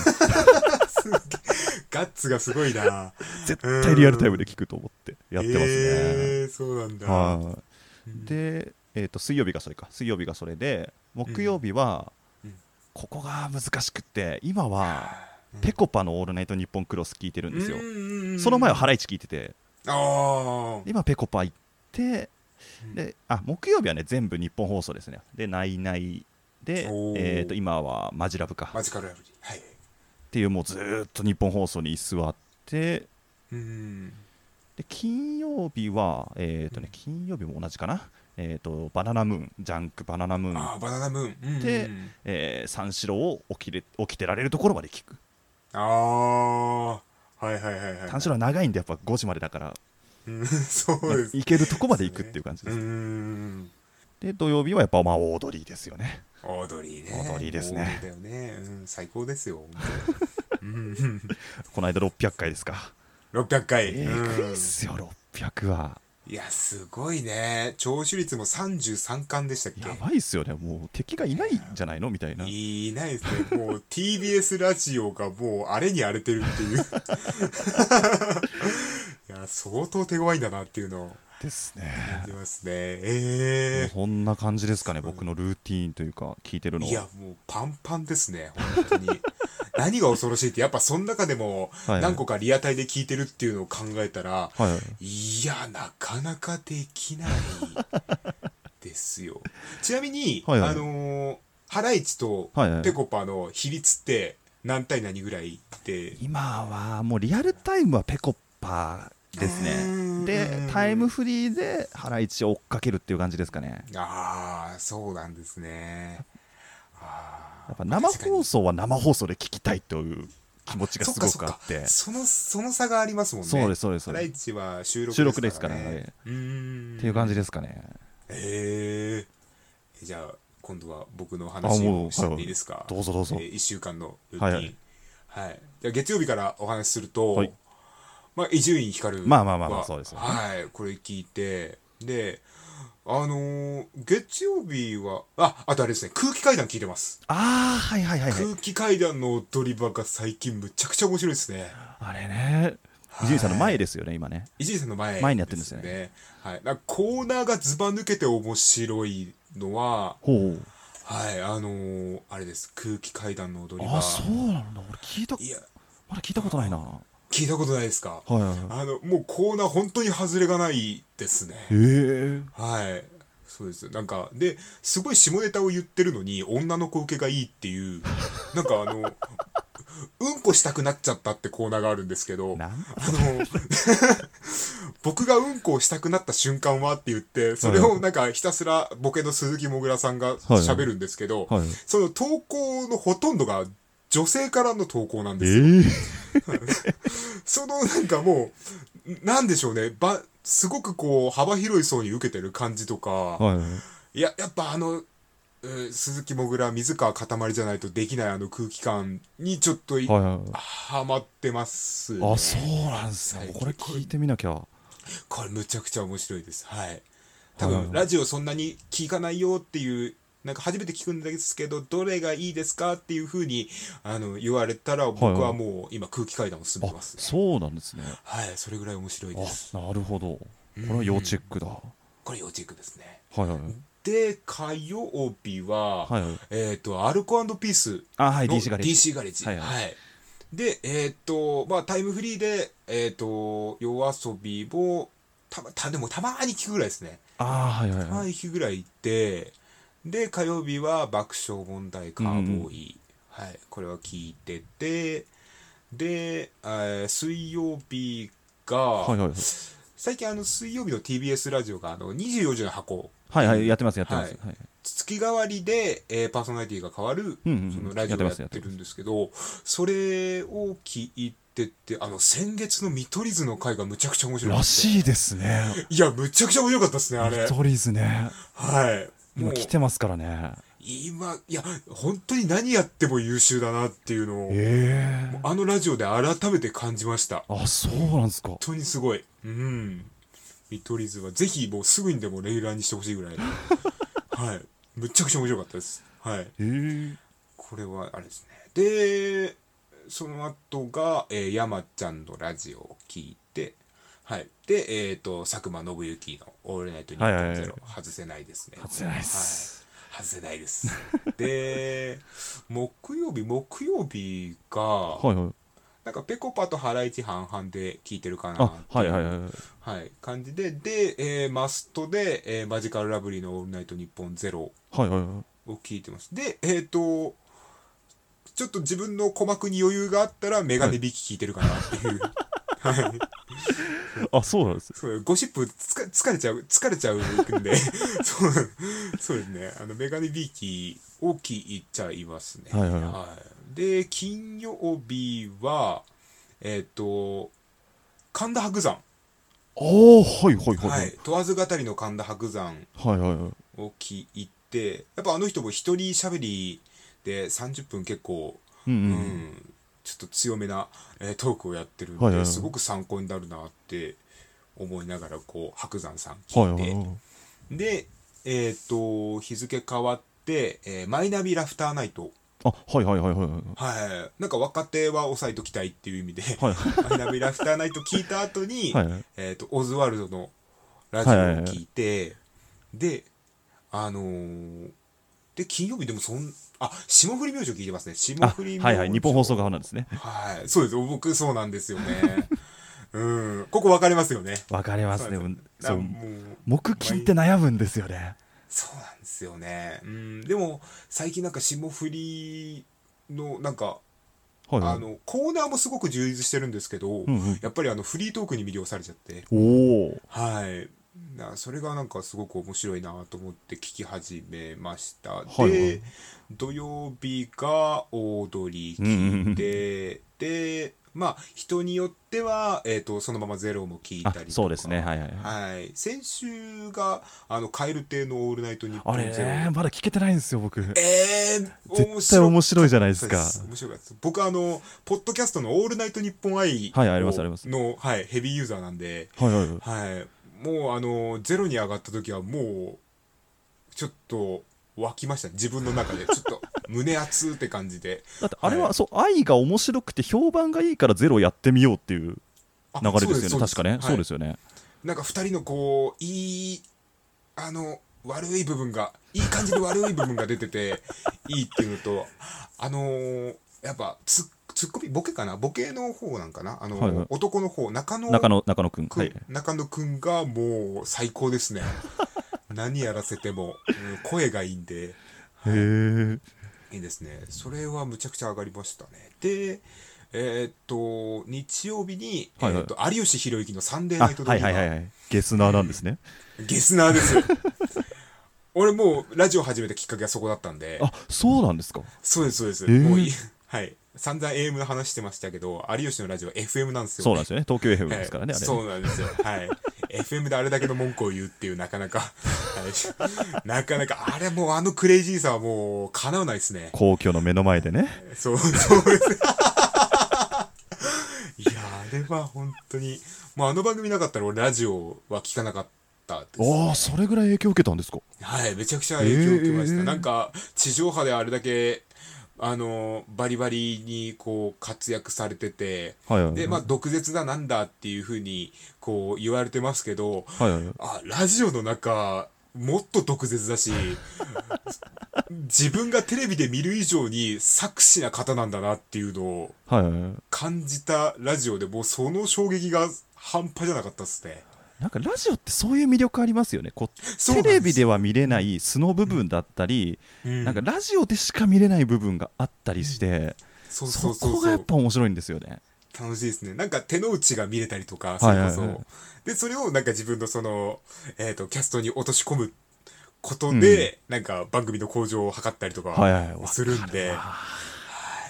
Speaker 6: ガッツがすごいな。
Speaker 1: 絶対リアルタイムで聞くと思ってやってますね、
Speaker 6: えー、そうなんだ。
Speaker 1: はい。で、えー、と水曜日がそれか。水曜日がそれで木曜日は、
Speaker 6: うん。
Speaker 1: ここが難しくって今は
Speaker 6: うん。
Speaker 1: ぺこぱの「オールナイトニッポンクロス」聞いてるんですよ、
Speaker 6: よ
Speaker 1: その前はハライチ聞いてて。
Speaker 6: ああ
Speaker 1: 今ぺこぱ行って
Speaker 6: うん。
Speaker 1: であ木曜日はね全部日本放送ですね。で「ナイナイで」えー、と今は「マジラブか」っ
Speaker 6: マジカルラブリー。はい
Speaker 1: ていうもうずーっと日本放送に居座って
Speaker 6: うん。
Speaker 1: で金曜日は、えっ、とね、金曜日も同じかな。えっ、と、バナナムーン、ジャンクバナナムーン、
Speaker 6: ああバナナムーン、
Speaker 1: でえー三四郎を起きれ起きてられるところまで聞く。
Speaker 6: ああはいはいはいはい
Speaker 1: 三四郎は長いんで、やっぱ5時までだから、
Speaker 6: うんそうです。
Speaker 1: 行けるとこまで行くっていう感じ
Speaker 6: う
Speaker 1: です。
Speaker 6: ん。
Speaker 1: で、土曜日はやっぱ、まあ、オードリーですよね。
Speaker 6: オードリーね
Speaker 1: オードリーですね
Speaker 6: だよね、うん、最高ですよ
Speaker 1: この間600回ですか。
Speaker 6: 600回、
Speaker 1: え
Speaker 6: うん
Speaker 1: ぐいっすよ、600は。
Speaker 6: いやすごいね聴取率も33巻でしたっけ？
Speaker 1: やばいっすよね。もう敵がいないんじゃないの？みたいな。
Speaker 6: いないですね。もう TBS ラジオがもう荒れに荒れてるっていう。相当手強いんだなっていうのを
Speaker 1: ですね。
Speaker 6: 感じますね。え
Speaker 1: そんな感じですかね、僕のルーティーンというか、聞いてる
Speaker 6: え
Speaker 1: の
Speaker 6: いや、もうパンパンですね、本当に。何が恐ろしいって、やっぱその中でも
Speaker 1: はい
Speaker 6: 何個かリアタイで聞いてるっていうのを考えたら、
Speaker 1: はいはい。
Speaker 6: いや、なかなかできないですよ。ちなみに、
Speaker 1: はいはい
Speaker 6: あのーハライチと
Speaker 1: はいはい
Speaker 6: ペコパの比率って何対何ぐらいで、
Speaker 1: 今はもうリアルタイムはペコパですね。で、タイムフリーでハライチを追っかけるっていう感じですかね。
Speaker 6: ああ、そうなんですね。あ
Speaker 1: やっぱ生放送は生放送で聞きたいという気持ちがすごくあって。
Speaker 6: その、その差がありますもんね。
Speaker 1: そうです、そうです。
Speaker 6: ハライチは収録
Speaker 1: 収録ですから
Speaker 6: ね
Speaker 1: ね。っていう感じですかね。
Speaker 6: へえ。じゃあ、今度は僕の
Speaker 1: あ
Speaker 6: 話をしてもいいですか？
Speaker 1: どうぞどうぞ
Speaker 6: え。ー、1週間のルーティン。
Speaker 1: は
Speaker 6: はいい、じゃあ月曜日からお話しすると、
Speaker 1: はい
Speaker 6: まあ、伊集院光は
Speaker 1: まあまあまあまあそうですよね
Speaker 6: はい、これ聞いて、で、あのー月曜日は、あ、あとあれですね、空気階段聞いてます。
Speaker 1: ああ、はいはいはいはい。
Speaker 6: 空気階段の踊り場が最近むちゃくちゃ面白いですね。
Speaker 1: あれね。伊集院さんの前ですよね、今ね。
Speaker 6: 伊集院さんの前、
Speaker 1: 前にやってるんですよね
Speaker 6: はい。なんかコーナーがずば抜けて面白いのは、
Speaker 1: ほう。
Speaker 6: はい、あのーあれです。空気階段の踊り場。
Speaker 1: あ、そうなんだ。俺聞いた、
Speaker 6: いや、
Speaker 1: まだ聞いたことないな。は
Speaker 6: 聞いたことないですか？
Speaker 1: いはいはい。
Speaker 6: あの、もうコーナー本当に外れがないですね。
Speaker 1: ええ。
Speaker 6: はい。そうです。なんか、で、すごい下ネタを言ってるのに、女の子受けがいいっていう、なんかあの、うんこしたくなっちゃったってコーナーがあるんですけど、あの、僕がうんこをしたくなった瞬間はって言って、それをなんかひたすらボケの鈴木もぐらさんが喋るんですけど、
Speaker 1: はい。
Speaker 6: その投稿のほとんどが女性からの投稿なん
Speaker 1: え
Speaker 6: ですよ。
Speaker 1: え。
Speaker 6: そのなんかもう、なんでしょうね、ば、すごくこう幅広い層に受けてる感じとか、
Speaker 1: はいはい。
Speaker 6: いや、やっぱあの、えー鈴木もぐら、水川かたまりじゃないとできないあの空気感にちょっとい、
Speaker 1: はいはいはい。
Speaker 6: ハマってます、ね。
Speaker 1: あ、そうなんですね。これ聞いてみなきゃ。
Speaker 6: これむちゃくちゃ面白いです。はい。多分、
Speaker 1: はいはい
Speaker 6: ラジオそんなに聞かないよっていう、なんか初めて聞くんですけど、どれがいいですかっていうふうに、あの、言われたら、僕
Speaker 1: はいは
Speaker 6: はいもう今空気階段を進め
Speaker 1: あ
Speaker 6: てます、ね。
Speaker 1: そうなんですね。
Speaker 6: はい、それぐらい面白いです。
Speaker 1: あ、なるほど。これは要チェックだ。は
Speaker 6: これ要チェックですね。
Speaker 1: いはいはい。
Speaker 6: で、火曜日は、
Speaker 1: はいはい。
Speaker 6: えっ、と、アルコピース
Speaker 1: あ、はい、
Speaker 6: の
Speaker 1: DC ガレージ。
Speaker 6: ージ。
Speaker 1: は
Speaker 6: はいい、
Speaker 1: はい
Speaker 6: で、えっ、と、まあ、タイムフリーで、えっ、と、夜遊びを、たま、た、でもたまに聞くぐらいですね。
Speaker 1: あはいはい
Speaker 6: たま
Speaker 1: はい。
Speaker 6: に聞くぐらい行って、で、火曜日は爆笑問題カーボーイ。はい、これは聞いてて、で、えー水曜日が、
Speaker 1: はいはい。
Speaker 6: 最近あの水曜日の TBS ラジオがあの24時の箱
Speaker 1: はいはい、やってます、やってます。
Speaker 6: は
Speaker 1: はい。
Speaker 6: 月替わりで、えーパーソナリティが変わる、
Speaker 1: うんうんうん
Speaker 6: そのラジオをや
Speaker 1: やって
Speaker 6: るんですけど、それを聞いてて、あの、先月の見取り図の回がむちゃくちゃ面白い
Speaker 1: らしいですね。
Speaker 6: いや、むちゃくちゃ面白かったですね、あれ
Speaker 1: 見。取り図ね。
Speaker 6: はい。
Speaker 1: 今来てますからね。
Speaker 6: 今、いや、本当に何やっても優秀だなっていうのを、
Speaker 1: ええ。
Speaker 6: あのラジオで改めて感じました。本
Speaker 1: あ、そうなんですか。
Speaker 6: 当にすごい。うん。見取り図は、ぜひもうすぐにでもレギュラーにしてほしいぐらい。はい。むちゃくちゃ面白かったです。はい。
Speaker 1: ええ。
Speaker 6: これはあれですね。で、その後が、えー、山ちゃんのラジオを聞いて、はい。で、えっ、と、佐久間信之のオールナイトニッポンゼロ、外せないですね。
Speaker 1: 外せないっす
Speaker 6: はい。外せないです。で、木曜日、木曜日が、
Speaker 1: はいはい。
Speaker 6: なんかペコパとハライチ半々で聞いてるかな
Speaker 1: あ
Speaker 6: って、
Speaker 1: はいはいはい。
Speaker 6: はい、感じで、で、えーマストで、えーマジカルラブリーのオールナイトニッポンゼロ
Speaker 1: はいはいはい。
Speaker 6: を聞いてます。で、えっ、と、ちょっと自分の鼓膜に余裕があったら、メガネ引き聞いてるかなっていう。はい。
Speaker 1: あそうなんです
Speaker 6: そうゴシップつか疲れちゃう、疲れちゃうんで、そう、そうですね。あの、メガネビーキを聞いちゃいますね。
Speaker 1: はいはいはい。
Speaker 6: で、金曜日は、えっ、と、神田伯山。
Speaker 1: おおはいはいはい
Speaker 6: は
Speaker 1: はい。
Speaker 6: い。問わず語りの神田伯山。
Speaker 1: はいはいはい。
Speaker 6: を聞いて、やっぱあの人も一人喋りで30分結構、
Speaker 1: うんう
Speaker 6: うん。
Speaker 1: ん
Speaker 6: ちょっと強めな、えートークをやってるんで、
Speaker 1: はいはいはい。
Speaker 6: すごく参考になるなって思いながら、こう、白山さん
Speaker 1: はい
Speaker 6: 聞いて、
Speaker 1: はいはい。
Speaker 6: で、えっ、と、日付変わって、えーマイナビラフターナイト。
Speaker 1: あはいはいはいはいはい。
Speaker 6: はい。なんか若手は抑えときたいっていう意味で、
Speaker 1: はい。
Speaker 6: マイナビラフターナイト聞いた後に、
Speaker 1: はいはい。
Speaker 6: えっ、と、オズワルドのラジオを聞いて、で、あのーで、金曜日でもそん、あ、霜降り明星聞いてますね。霜
Speaker 1: あ
Speaker 6: 降り明星。
Speaker 1: はいはい日本放送側なんですね
Speaker 6: はい。そうです。僕そうなんですよね。うん。ここ分かりますよね。
Speaker 1: わかりますね
Speaker 6: そう
Speaker 1: うんそう
Speaker 6: だからもう
Speaker 1: 僕聞いて悩むんですよね
Speaker 6: そうなんですよね。うん。でも、最近なんか霜降りの、なんか、
Speaker 1: はいはい
Speaker 6: あの、コーナーもすごく充実してるんですけど、
Speaker 1: うんうん
Speaker 6: やっぱりあの、フリートークに魅了されちゃって、はい。なそれがなんかすごく面白いなと思って聞き始めました。
Speaker 1: はいはい。
Speaker 6: で、土曜日がオードリー聞いて、で、まあ、人によっては、えっ、と、そのままゼロも聞いた
Speaker 1: あ
Speaker 6: り。
Speaker 1: そうですね。はいはい
Speaker 6: はい。先週が、あの、カエル亭のオールナイトニッポ
Speaker 1: あれ
Speaker 6: ンゼロ。
Speaker 1: ねまだ聞けてないんですよ僕。
Speaker 6: えー、
Speaker 1: 絶対面白いじゃないですか。
Speaker 6: 面白かった。僕あのポッドキャストの「オールナイトニッポン愛
Speaker 1: はいありますあります。
Speaker 6: の、はい、ヘビーユーザーなんで、
Speaker 1: はいはいはい。
Speaker 6: はい、もうあのゼロに上がった時はもうちょっと湧きましたね。自分の中で。ちょっと胸熱って感じで。
Speaker 1: だってあれは、
Speaker 6: はい。
Speaker 1: そう愛が面白くて評判がいいからゼロやってみようっていう
Speaker 6: あ
Speaker 1: 流れですよね確かね、
Speaker 6: はい。
Speaker 1: そうですよね。
Speaker 6: なんか二人のこういいあの悪い部分がいい感じで悪い部分が出てていいっていうのとあのーやっぱツッツッコミボケかな？ボケの方なんかな？あの、
Speaker 1: はいはい。
Speaker 6: 男の方中野
Speaker 1: 中野中野くん。はい。
Speaker 6: 中野くんがもう最高ですね。何やらせても、うん声がいいんで。
Speaker 1: へえ。
Speaker 6: いいですね。それはむちゃくちゃ上がりましたね。でえーっと日曜日に、
Speaker 1: はいはい。
Speaker 6: えーっと有吉弘行の「サンデー
Speaker 1: あ
Speaker 6: ナイトドリーマー」
Speaker 1: はいはいはいはい。ゲスナーなんですね。
Speaker 6: ゲスナーです。俺もうラジオ始めたきっかけはそこだったんで。
Speaker 1: あそうなんですか。
Speaker 6: そうですそうです、
Speaker 1: へー
Speaker 6: もうい。はい散々 AM の話してましたけど有吉のラジオは FM なんですよ、ね、
Speaker 1: そうなんですよね東京 FM
Speaker 6: はい
Speaker 1: ですからね、あれね
Speaker 6: そうなんですよ。はい。FM であれだけの文句を言うっていう、なかなか、はい、なかなか、あれもうあのクレイジーさはもう、叶わないですね。
Speaker 1: 皇居の目の前でね
Speaker 6: そう、そうです。いや、あれは本当に、もうあの番組なかったら俺ラジオは聞かなかったです、
Speaker 1: ああそれぐらい影響を受けたんですか？
Speaker 6: はい、めちゃくちゃ影響を受けました。
Speaker 1: へー
Speaker 6: なんか、地上波であれだけ、あの、バリバリにこう活躍されてて、
Speaker 1: はいはいはい。
Speaker 6: で、まあ、毒舌だなんだっていうふうに、こう言われてますけど、
Speaker 1: はいはいはい。
Speaker 6: あ、ラジオの中、もっと毒舌だし、自分がテレビで見る以上に作詞な方なんだなっていうのを感じたラジオでもうその衝撃が半端じゃなかったっすね。
Speaker 1: なんかラジオってそういう魅力ありますよね。こうテレビでは見れない素の部分だったり、
Speaker 6: うん。
Speaker 1: なんかラジオでしか見れない部分があったりして、
Speaker 6: そう
Speaker 1: そ
Speaker 6: そうそう。そう
Speaker 1: こがやっぱ面白いんですよね。
Speaker 6: 楽しいですね。なんか手の内が見れたりとか、それこそ。
Speaker 1: はい。はいはい
Speaker 6: で、それをなんか自分のその、えっ、と、キャストに落とし込むことで、なんか番組の向上を図ったりとか
Speaker 1: はいはいはい。
Speaker 6: するんで、
Speaker 1: わ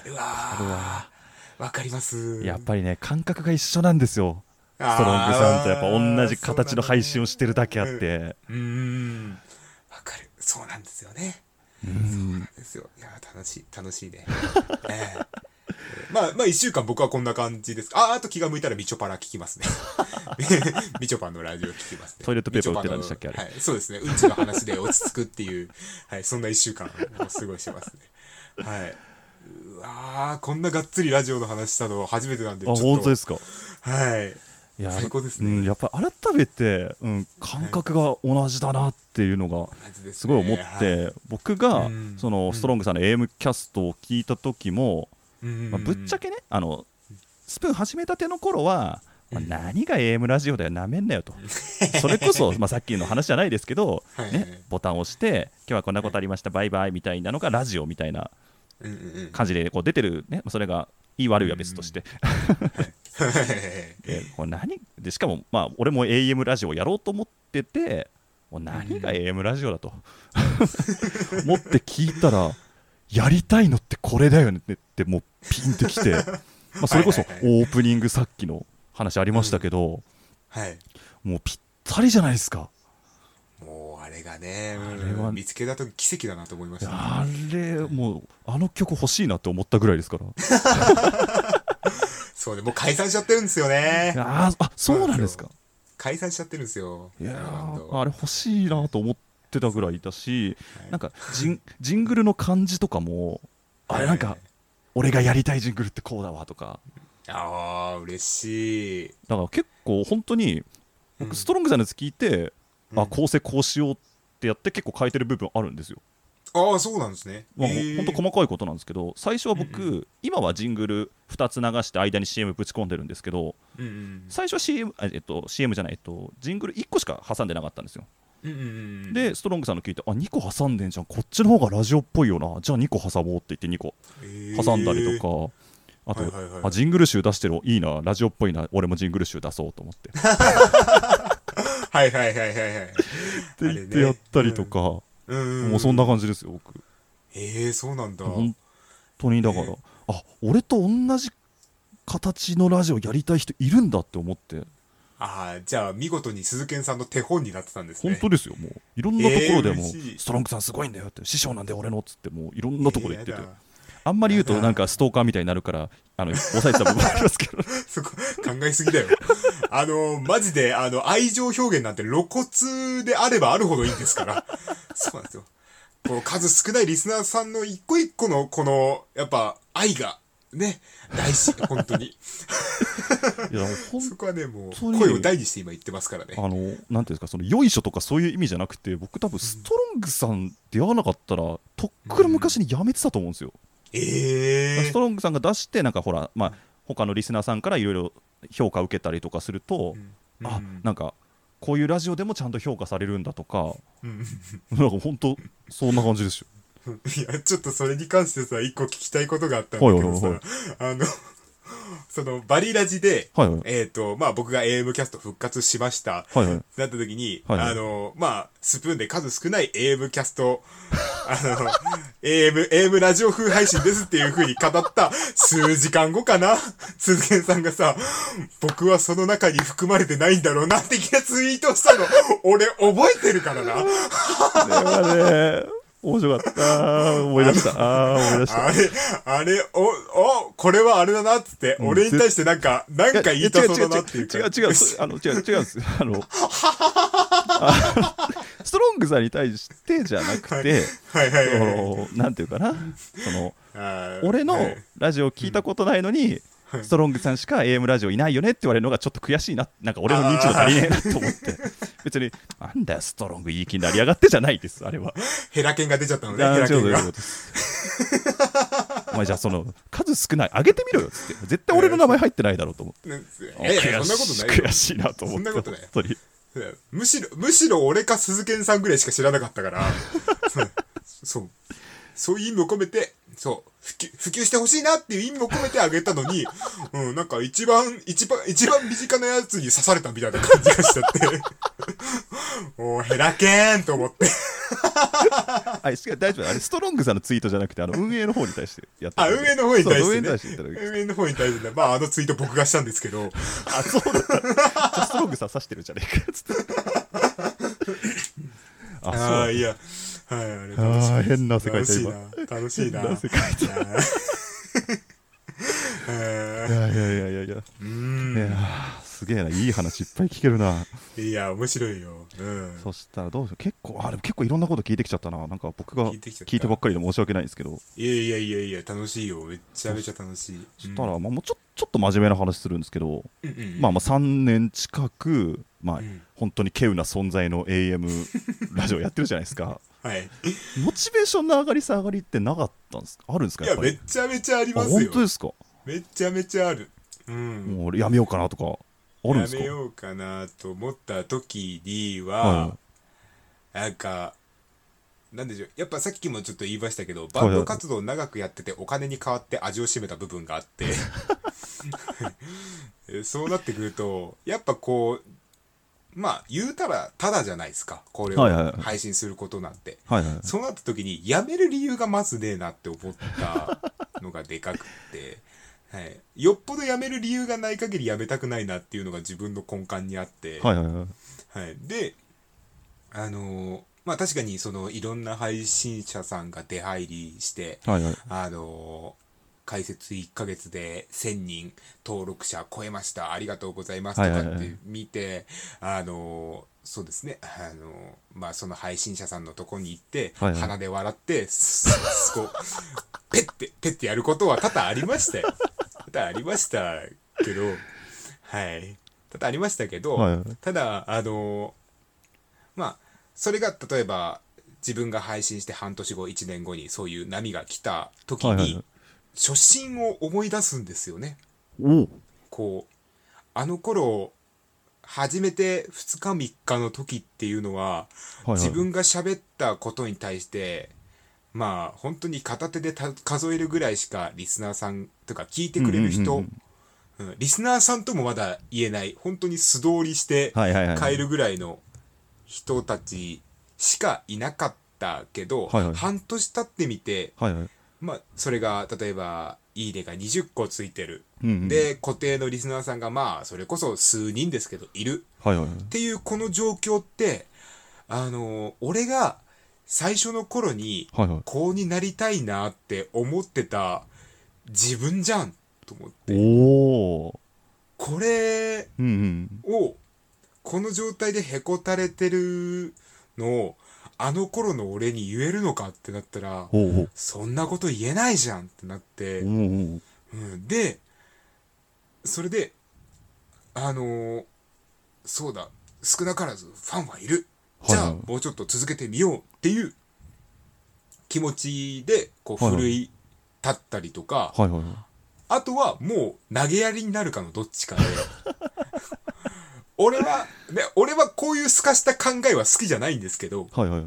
Speaker 6: うわー。わかります。
Speaker 1: やっぱりね感覚が一緒なんですよストロングさんとやっぱ同じ形の配信をしてるだけあっ。て
Speaker 6: うーん。わかる。そうなんですよね。
Speaker 1: うん
Speaker 6: ですよ。いや、楽しい、楽しいね。え えまあ、まあ、一週間僕はこんな感じです。あ、あと気が向いたらみちょぱら聞きますね。みちょぱのラジオ聞きますね。
Speaker 1: トイレットペーパー売ってたんでしたっけ
Speaker 6: みちょぱのはい、そうですね。うんちの話で落ち着くっていう、はい、そんな一週間を過ごしてますね。はい。うわーこんながっつりラジオの話したの初めてなんで、
Speaker 1: あ
Speaker 6: ちょっと。
Speaker 1: 本当ですか？
Speaker 6: はい。
Speaker 1: いや
Speaker 6: 最高ですね。
Speaker 1: うん、やっぱり改めて、うん、感覚が同じだなっていうのが
Speaker 6: す
Speaker 1: ごい思って、
Speaker 6: はい。
Speaker 1: 僕が
Speaker 6: うん。
Speaker 1: そのストロングさんの AM キャストを聞いた時も、
Speaker 6: うん。
Speaker 1: まあ、ぶっちゃけねあのスプーン始めたての頃は、まあ
Speaker 6: うん。
Speaker 1: 何が AM ラジオだよなめんなよと。それこそ、まあ、さっきの話じゃないですけど、
Speaker 6: はい。
Speaker 1: ね、ボタンを押して今日はこんなことありましたバイバイみたいなのがラジオみたいな。感じでこう出てるね、それがいい悪いは別として、でこれ何でしかも、まあ、俺も AM ラジオやろうと思ってて、もう何が AM ラジオだと 思って聞いたら、やりたいのってこれだよねって、もうピンときて、まあ、それこそオープニングさっきの話ありましたけど、
Speaker 6: はい。
Speaker 1: もうぴったりじゃないですか。
Speaker 6: もうあれがね、
Speaker 1: あれは
Speaker 6: うん見つけたと奇跡だなと思いました、ね。
Speaker 1: あれ、もう、あの曲欲しいなって思ったぐらいですから。
Speaker 6: そうね、もう解散しちゃってるんですよね。
Speaker 1: あーあ、そうなんですか？
Speaker 6: 解散しちゃってるんですよ。
Speaker 1: いやあれ欲しいなと思ってたぐらいだし、なんかジンジングルの感じとかも、あれなんか、俺がやりたいジングルってこうだわとか、
Speaker 6: ああ、嬉しい。
Speaker 1: だから結構本当に、僕、ストロングさんのやつ聞いて、
Speaker 6: うん
Speaker 1: あ、構成こうしようってやって結構変えてる部分あるんですよ。
Speaker 6: ああ、そうなんですね。
Speaker 1: まあ、
Speaker 6: へー
Speaker 1: 本当細かいことなんですけど、最初は僕、
Speaker 6: うん
Speaker 1: 今はジングル2つ流して間に CM ぶち込んでるんですけど、
Speaker 6: うんうん
Speaker 1: 最初は CM, あえっと、CM じゃない、えっと、ジングル1個しか挟んでなかったんですよ。
Speaker 6: うんうんうん。
Speaker 1: で、ストロングさんの聞いて、あ、2個挟んでんじゃん、こっちの方がラジオっぽいよな、じゃあ2個挟もうって言って2個挟んだりとか、あと、
Speaker 6: はいはいはい。
Speaker 1: あ、ジングル集出してる、いいな、ラジオっぽいな、俺もジングル集出そうと思って。っ
Speaker 6: はいはいはいはいはい。
Speaker 1: て言ってやったりとか、
Speaker 6: うんうん。
Speaker 1: もうそんな感じですよ、僕。
Speaker 6: ええそうなんだ。
Speaker 1: 本当にだから、
Speaker 6: ね
Speaker 1: あ、俺と同じ形のラジオやりたい人いるんだって思って、
Speaker 6: ああ、じゃあ見事に鈴賢さんの手本になってたんですね。
Speaker 1: 本当ですよ、もう。いろんなところでも、
Speaker 6: えー
Speaker 1: ストロングさんすごいんだよって、師匠なんで俺のっつって、もういろんなところで言ってて
Speaker 6: えー
Speaker 1: あんまり言うとなんかストーカーみたいになるから、あの、抑えてた部分ありますけど。
Speaker 6: そこ、考えすぎだよ。あの、マジで、あの、愛情表現なんて露骨であればあるほどいいんですから。そうなんですよ。こう、数少ないリスナーさんの一個一個の、この、やっぱ、愛が、ね、大事、本当に。
Speaker 1: いや、ほん
Speaker 6: そこはね、もう、声を大にして今言ってますからね。
Speaker 1: あの、なんていうんですか、その、よいしょとかそういう意味じゃなくて、僕多分ストロングさん出会わなかったら、とっくの昔にやめてたと思うんですよ。
Speaker 6: ええ
Speaker 1: ストロングさんが出して、なんかほら、まあ、他のリスナーさんからいろいろ評価を受けたりとかすると、あ、なんか、こういうラジオでもちゃんと評価されるんだとか、
Speaker 6: うん。
Speaker 1: なんか本当、そんな感じですよ。
Speaker 6: いや、ちょっとそれに関してさ、一個聞きたいことがあったんだけどさ、
Speaker 1: はいはい。
Speaker 6: あの、その、バリラジで、
Speaker 1: はいはい。
Speaker 6: えっ、と、まあ僕が AM キャスト復活しました。
Speaker 1: はいはい。
Speaker 6: なった時に、
Speaker 1: はいはい
Speaker 6: あの、まあ、スプーンで数少ない AM キャスト、あの、AM、AM ラジオ風配信ですっていう風に語った数時間後かな？鈴賢さんがさ、僕はその中に含まれてないんだろうな、的なツイートをしたの、俺覚えてるからな。
Speaker 1: 面白かった。思い出した。ああー、思い出した。
Speaker 6: あれ、あれ、お、お、これはあれだなっつって、
Speaker 1: うん
Speaker 6: 俺に対してなんか、なんか言いたそうだなっていうか。
Speaker 1: 違う違う違う違う違うそあの違う違うんですあのあ ストロングさんに対してじゃなくて、
Speaker 6: はいはいはいはい。
Speaker 1: そのなんていうかなその俺の
Speaker 6: はい
Speaker 1: ラジオ聞いたことないのに、ストロングさんしか AM ラジオいないよねって言われるのがちょっと悔しいな。なんか俺の認知度足りねえなと思って。別になんだよストロングいい気になりやがってじゃないです。あれは。
Speaker 6: ヘラケンが出ちゃったのね、
Speaker 1: あ
Speaker 6: ヘラケンが。
Speaker 1: お前じゃあその数少ない上げてみろよっつって。絶対俺の名前入ってないだろうと思って。
Speaker 6: ねいやいや、そんなことないよ。
Speaker 1: 悔。しいなと思って
Speaker 6: そんなことない。
Speaker 1: 本当に。
Speaker 6: むしろ、むしろ俺か鈴賢さんぐらいしか知らなかったから、そうそう。いう意味を込めて、そう、普及、普及してほしいなっていう意味も込めてあげたのに、うん、なんか一番、一番、一番身近なやつに刺されたみたいな感じがしちゃって、もうヘラケーンと思って。
Speaker 1: あ違う大丈夫あれストロングさんのツイートじゃなくてあの運営の方に対してやって
Speaker 6: あ、運営の方に対
Speaker 1: そう運営
Speaker 6: してね。
Speaker 1: に対して
Speaker 6: 運営の方に対してね、まああのツイート僕がしたんですけど、
Speaker 1: あそうだった。じゃあストロングさん指してるじゃねえかっつって。あそう
Speaker 6: ああ、いや、はい、あれ
Speaker 1: あー変な世界
Speaker 6: 楽しいな。楽しいな。
Speaker 1: 変な世界
Speaker 6: いやー
Speaker 1: いやいやいやいやいや。
Speaker 6: う
Speaker 1: い
Speaker 6: ん
Speaker 1: やすげえな。いい話いっぱい聞けるな。い
Speaker 6: や、面白いよ。うん。
Speaker 1: そしたらどうしよう。結構あでも結構いろんなこと聞いてきちゃったな。なんか僕が
Speaker 6: 聞いて
Speaker 1: ばっかりで申し訳ないんですけど。
Speaker 6: いやいやいやいや、楽しいよ。めっちゃめちゃ楽しい。
Speaker 1: そしたら、まあ、もうちょちょっと真面目な話するんですけど、
Speaker 6: うんうん
Speaker 1: まあまあ3年近く、まあ
Speaker 6: うん。
Speaker 1: 本当に稀有な存在の AM ラジオやってるじゃないですか
Speaker 6: はい。
Speaker 1: モチベーションの上がり下がりってなかったんですか？あるんですか？
Speaker 6: いや、めちゃめちゃあり
Speaker 1: あ
Speaker 6: ますよ。
Speaker 1: 本当ですか？
Speaker 6: めっちゃめちゃある。うん。
Speaker 1: もう俺やめようかなとかあるんですか？
Speaker 6: やめようかなと思った時には、
Speaker 1: は
Speaker 6: なんか、なんでしょう。やっぱさっきもちょっと言いましたけどバンド活動長くやっててお金に変わって味を占めた部分があって。え そうなってくるとやっぱこうまあ言うたらただじゃないですか。これを
Speaker 1: はいはいはい。
Speaker 6: 配信することなんて、
Speaker 1: はいはい。
Speaker 6: そうなった時にやめる理由がまずねえなって思ったのがでかくって、はい、よっぽどやめる理由がない限りやめたくないなっていうのが自分の根幹にあって、
Speaker 1: はいはいはい。
Speaker 6: はい、であのーまあ確かにそのいろんな配信者さんが出入りして
Speaker 1: はいはい。
Speaker 6: あのー開設1ヶ月で1000人登録者超えました。ありがとうございます。とかって見てあのーそうですね。あのーまあその配信者さんのとこに行って
Speaker 1: はいはい。
Speaker 6: 鼻で笑ってすすこうペッてペッてやることは多々ありましたよ多々ありましたけどはい。多々ありましたけど、
Speaker 1: はい。はい
Speaker 6: ただあのまあそれが例えば自分が配信して半年後1年後にそういう波が来た時に、
Speaker 1: はいはいはい
Speaker 6: 初心を思い出すんですよね。こうあの頃初めて2日3日の時っていうのは、
Speaker 1: はいはい。
Speaker 6: 自分が喋ったことに対してまあ本当に片手でた数えるぐらいしかリスナーさんとか聞いてくれる人、リスナーさんともまだ言えない。本当に素通りして。変えるぐらいの人たちしかいなかったけど、
Speaker 1: はいはい。
Speaker 6: 半年経ってみて、
Speaker 1: はいはい。
Speaker 6: まあ、それが例えば「いいね」が20個ついてる、
Speaker 1: うんうん、
Speaker 6: で固定のリスナーさんがまあそれこそ数人ですけどいる
Speaker 1: はいはいはい。
Speaker 6: っていうこの状況ってあの俺が最初の頃に。こうになりたいなって思ってた自分じゃんと思って
Speaker 1: おお。
Speaker 6: これ。をこの状態でへこたれてるのをあの頃の俺に言えるのかってなったら
Speaker 1: ほうほう。
Speaker 6: そんなこと言えないじゃんってなって、
Speaker 1: おお。
Speaker 6: うん、でそれであのーそうだ少なからずファンはいるじゃあ、
Speaker 1: はいはい
Speaker 6: もうちょっと続けてみようっていう気持ちでこう
Speaker 1: はいはい
Speaker 6: 奮い立ったりとか、
Speaker 1: はいはいはい。
Speaker 6: あとはもう投げやりになるかのどっちかで 俺は、ね、俺はこういう透かした考えは好きじゃないんですけど
Speaker 1: はいはい。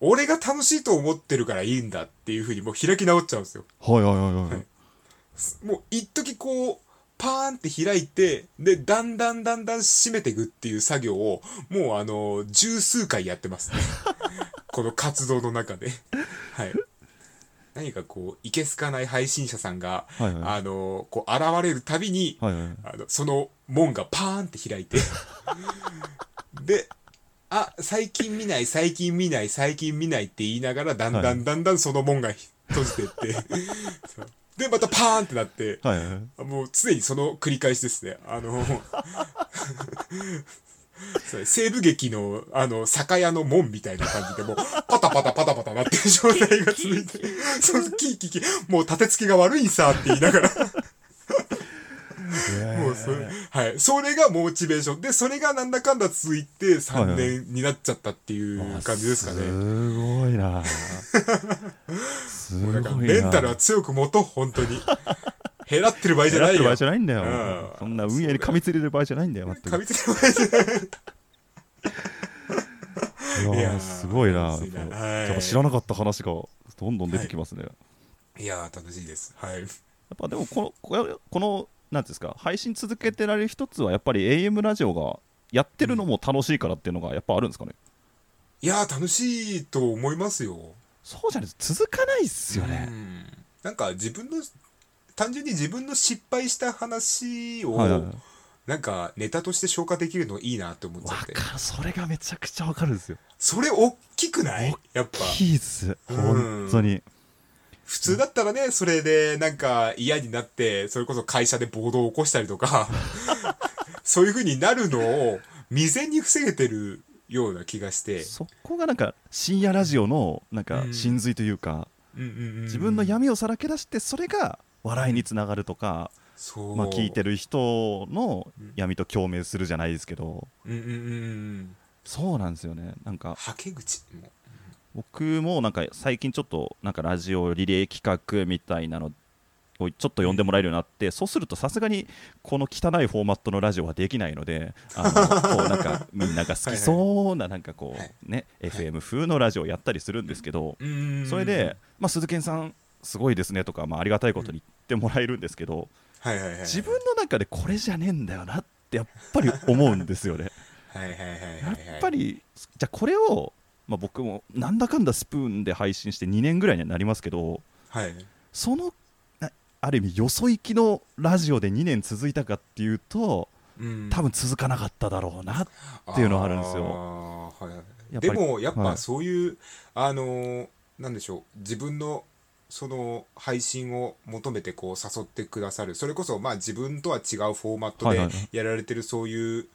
Speaker 6: 俺が楽しいと思ってるからいいんだっていうふうにもう開き直っちゃうんですよ
Speaker 1: はいはいはいはい。
Speaker 6: もう一時こうパーンって開いてでだんだんだんだん締めていくっていう作業をもうあの十数回やってますね この活動の中ではい何かこういけすかない配信者さんが、
Speaker 1: はいはい
Speaker 6: あのこう現れるたびに、
Speaker 1: はいはい。
Speaker 6: あのその門がパーンって開いて。であ最近見ない最近見ない最近見ないって言いながらだんだ
Speaker 1: はい。
Speaker 6: んだんだんその門が閉じてって。でまたパーンってなって。
Speaker 1: はいはいはい。
Speaker 6: もう常にその繰り返しですね。あの そう西部劇のあの酒屋の門みたいな感じでもうパタパタパタパタなってる状態が続いて。そうキーキーキー。もう立て付けが悪いんさって言いながらもうそれ、はい。それがモチベーション。で、それがなんだかんだ続いて3年になっちゃったっていう感じですかね。
Speaker 1: すごいな。すごいな。
Speaker 6: メンタルは強く持とう、本当に。減らってる場合じゃないよ
Speaker 1: 狙ってる場合。じゃないんだよ
Speaker 6: うん。
Speaker 1: そんな運営に噛みついてる場合じゃないんだよ。
Speaker 6: 噛みついてる場合じゃない。
Speaker 1: いやすごいな。
Speaker 6: はい
Speaker 1: 知らなかった話がどんどん出てきますね。や
Speaker 6: いやー、楽しいです。はい。
Speaker 1: っぱでもこの、この、なんですか、配信続けてられる一つは、やっぱり AM ラジオがやってるのも楽しいからっていうのがやっぱあるんですかね？
Speaker 6: いやー、楽しいと思いますよ。
Speaker 1: そうじゃないと続かないっすよ
Speaker 6: う
Speaker 1: ね。
Speaker 6: ん。なんか自分の、単純に自分の失敗した話を、
Speaker 1: はいはいはい。
Speaker 6: なんかネタとして消化できるのいいなって思っちゃって。
Speaker 1: それがめちゃくちゃわかるんですよ。
Speaker 6: それ大きくない？やっぱ。
Speaker 1: キーズ、
Speaker 6: うん
Speaker 1: 本当に。
Speaker 6: 普通だったらね、それでなんか嫌になって、それこそ会社で暴動を起こしたりとか、そういう風になるのを未然に防げてるような気がして。
Speaker 1: そこがなんか深夜ラジオのなんか
Speaker 6: うん
Speaker 1: 真髄というか、自分の闇をさらけ出してそれが笑いにつながるとか。まあ、聞いて
Speaker 6: る。
Speaker 1: る人の
Speaker 6: うん
Speaker 1: 闇と共鳴するじゃないですけど
Speaker 6: うんうんうんうん。
Speaker 1: そうなんですよねなんか
Speaker 6: はけ口も。
Speaker 1: 僕もなんか最近ちょっとなんかラジオリレー企画みたいなのこうちょっと呼んでもらえるようになってそうするとさすがにこの汚いフォーマットのラジオはできないのであの こうなんかみんなが好きそうななんかこ
Speaker 6: はいう
Speaker 1: ね FM 風のラジオをやったりするんですけどそれで、まあ、鈴賢さんすごいですねとか、まあ、ありがたいことに言ってもらえるんですけど
Speaker 6: はいはいはい。
Speaker 1: 自分の中でこれじゃねえんだよなってやっぱり思うんですよね。
Speaker 6: はいはいはいはいはい。
Speaker 1: やっぱりじゃあこれを、まあ、僕もなんだかんだスプーンで配信して2年ぐらいにはなりますけど
Speaker 6: はい。
Speaker 1: そのなある意味よそ行きのラジオで2年続いたかっていうと
Speaker 6: うん。
Speaker 1: 多分続かなかっただろうなっていうのはあるんですよ。
Speaker 6: はい。でもやっぱ
Speaker 1: はい。
Speaker 6: そういう、あのーなんでしょう。自分のその配信を求めてこう誘ってくださる。それこそまあ自分とは違うフォーマットで
Speaker 1: はいはいはい。
Speaker 6: やられてるそういう、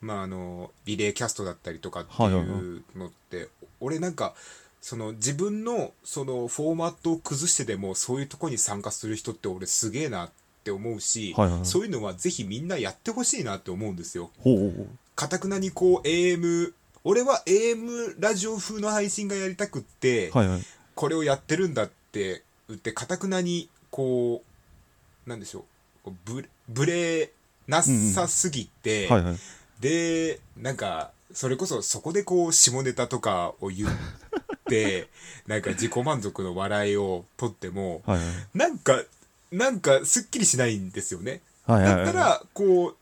Speaker 6: まああのリレーキャストだったりとかって
Speaker 1: はいはいは
Speaker 6: いうのって、俺なんかその自分のそのフォーマットを崩してでもそういうとこに参加する人って俺すげえなって思うし、
Speaker 1: はいはいはい。
Speaker 6: そういうのはぜひみんなやってほしいなって思うんですよ。かたくなにこう AM 俺は AM ラジオ風の配信がやりたくって、
Speaker 1: はいはい。
Speaker 6: これをやってるんだって言ってかたくなにこうなんでしょう。ブブレなさすぎて、
Speaker 1: はいはい
Speaker 6: でなんかそれこそそこでこう下ネタとかを言って なんか自己満足の笑いを取っても
Speaker 1: はいはい
Speaker 6: なんかなんかすっきりしないんですよね。
Speaker 1: はいはいはい
Speaker 6: だったら、こう、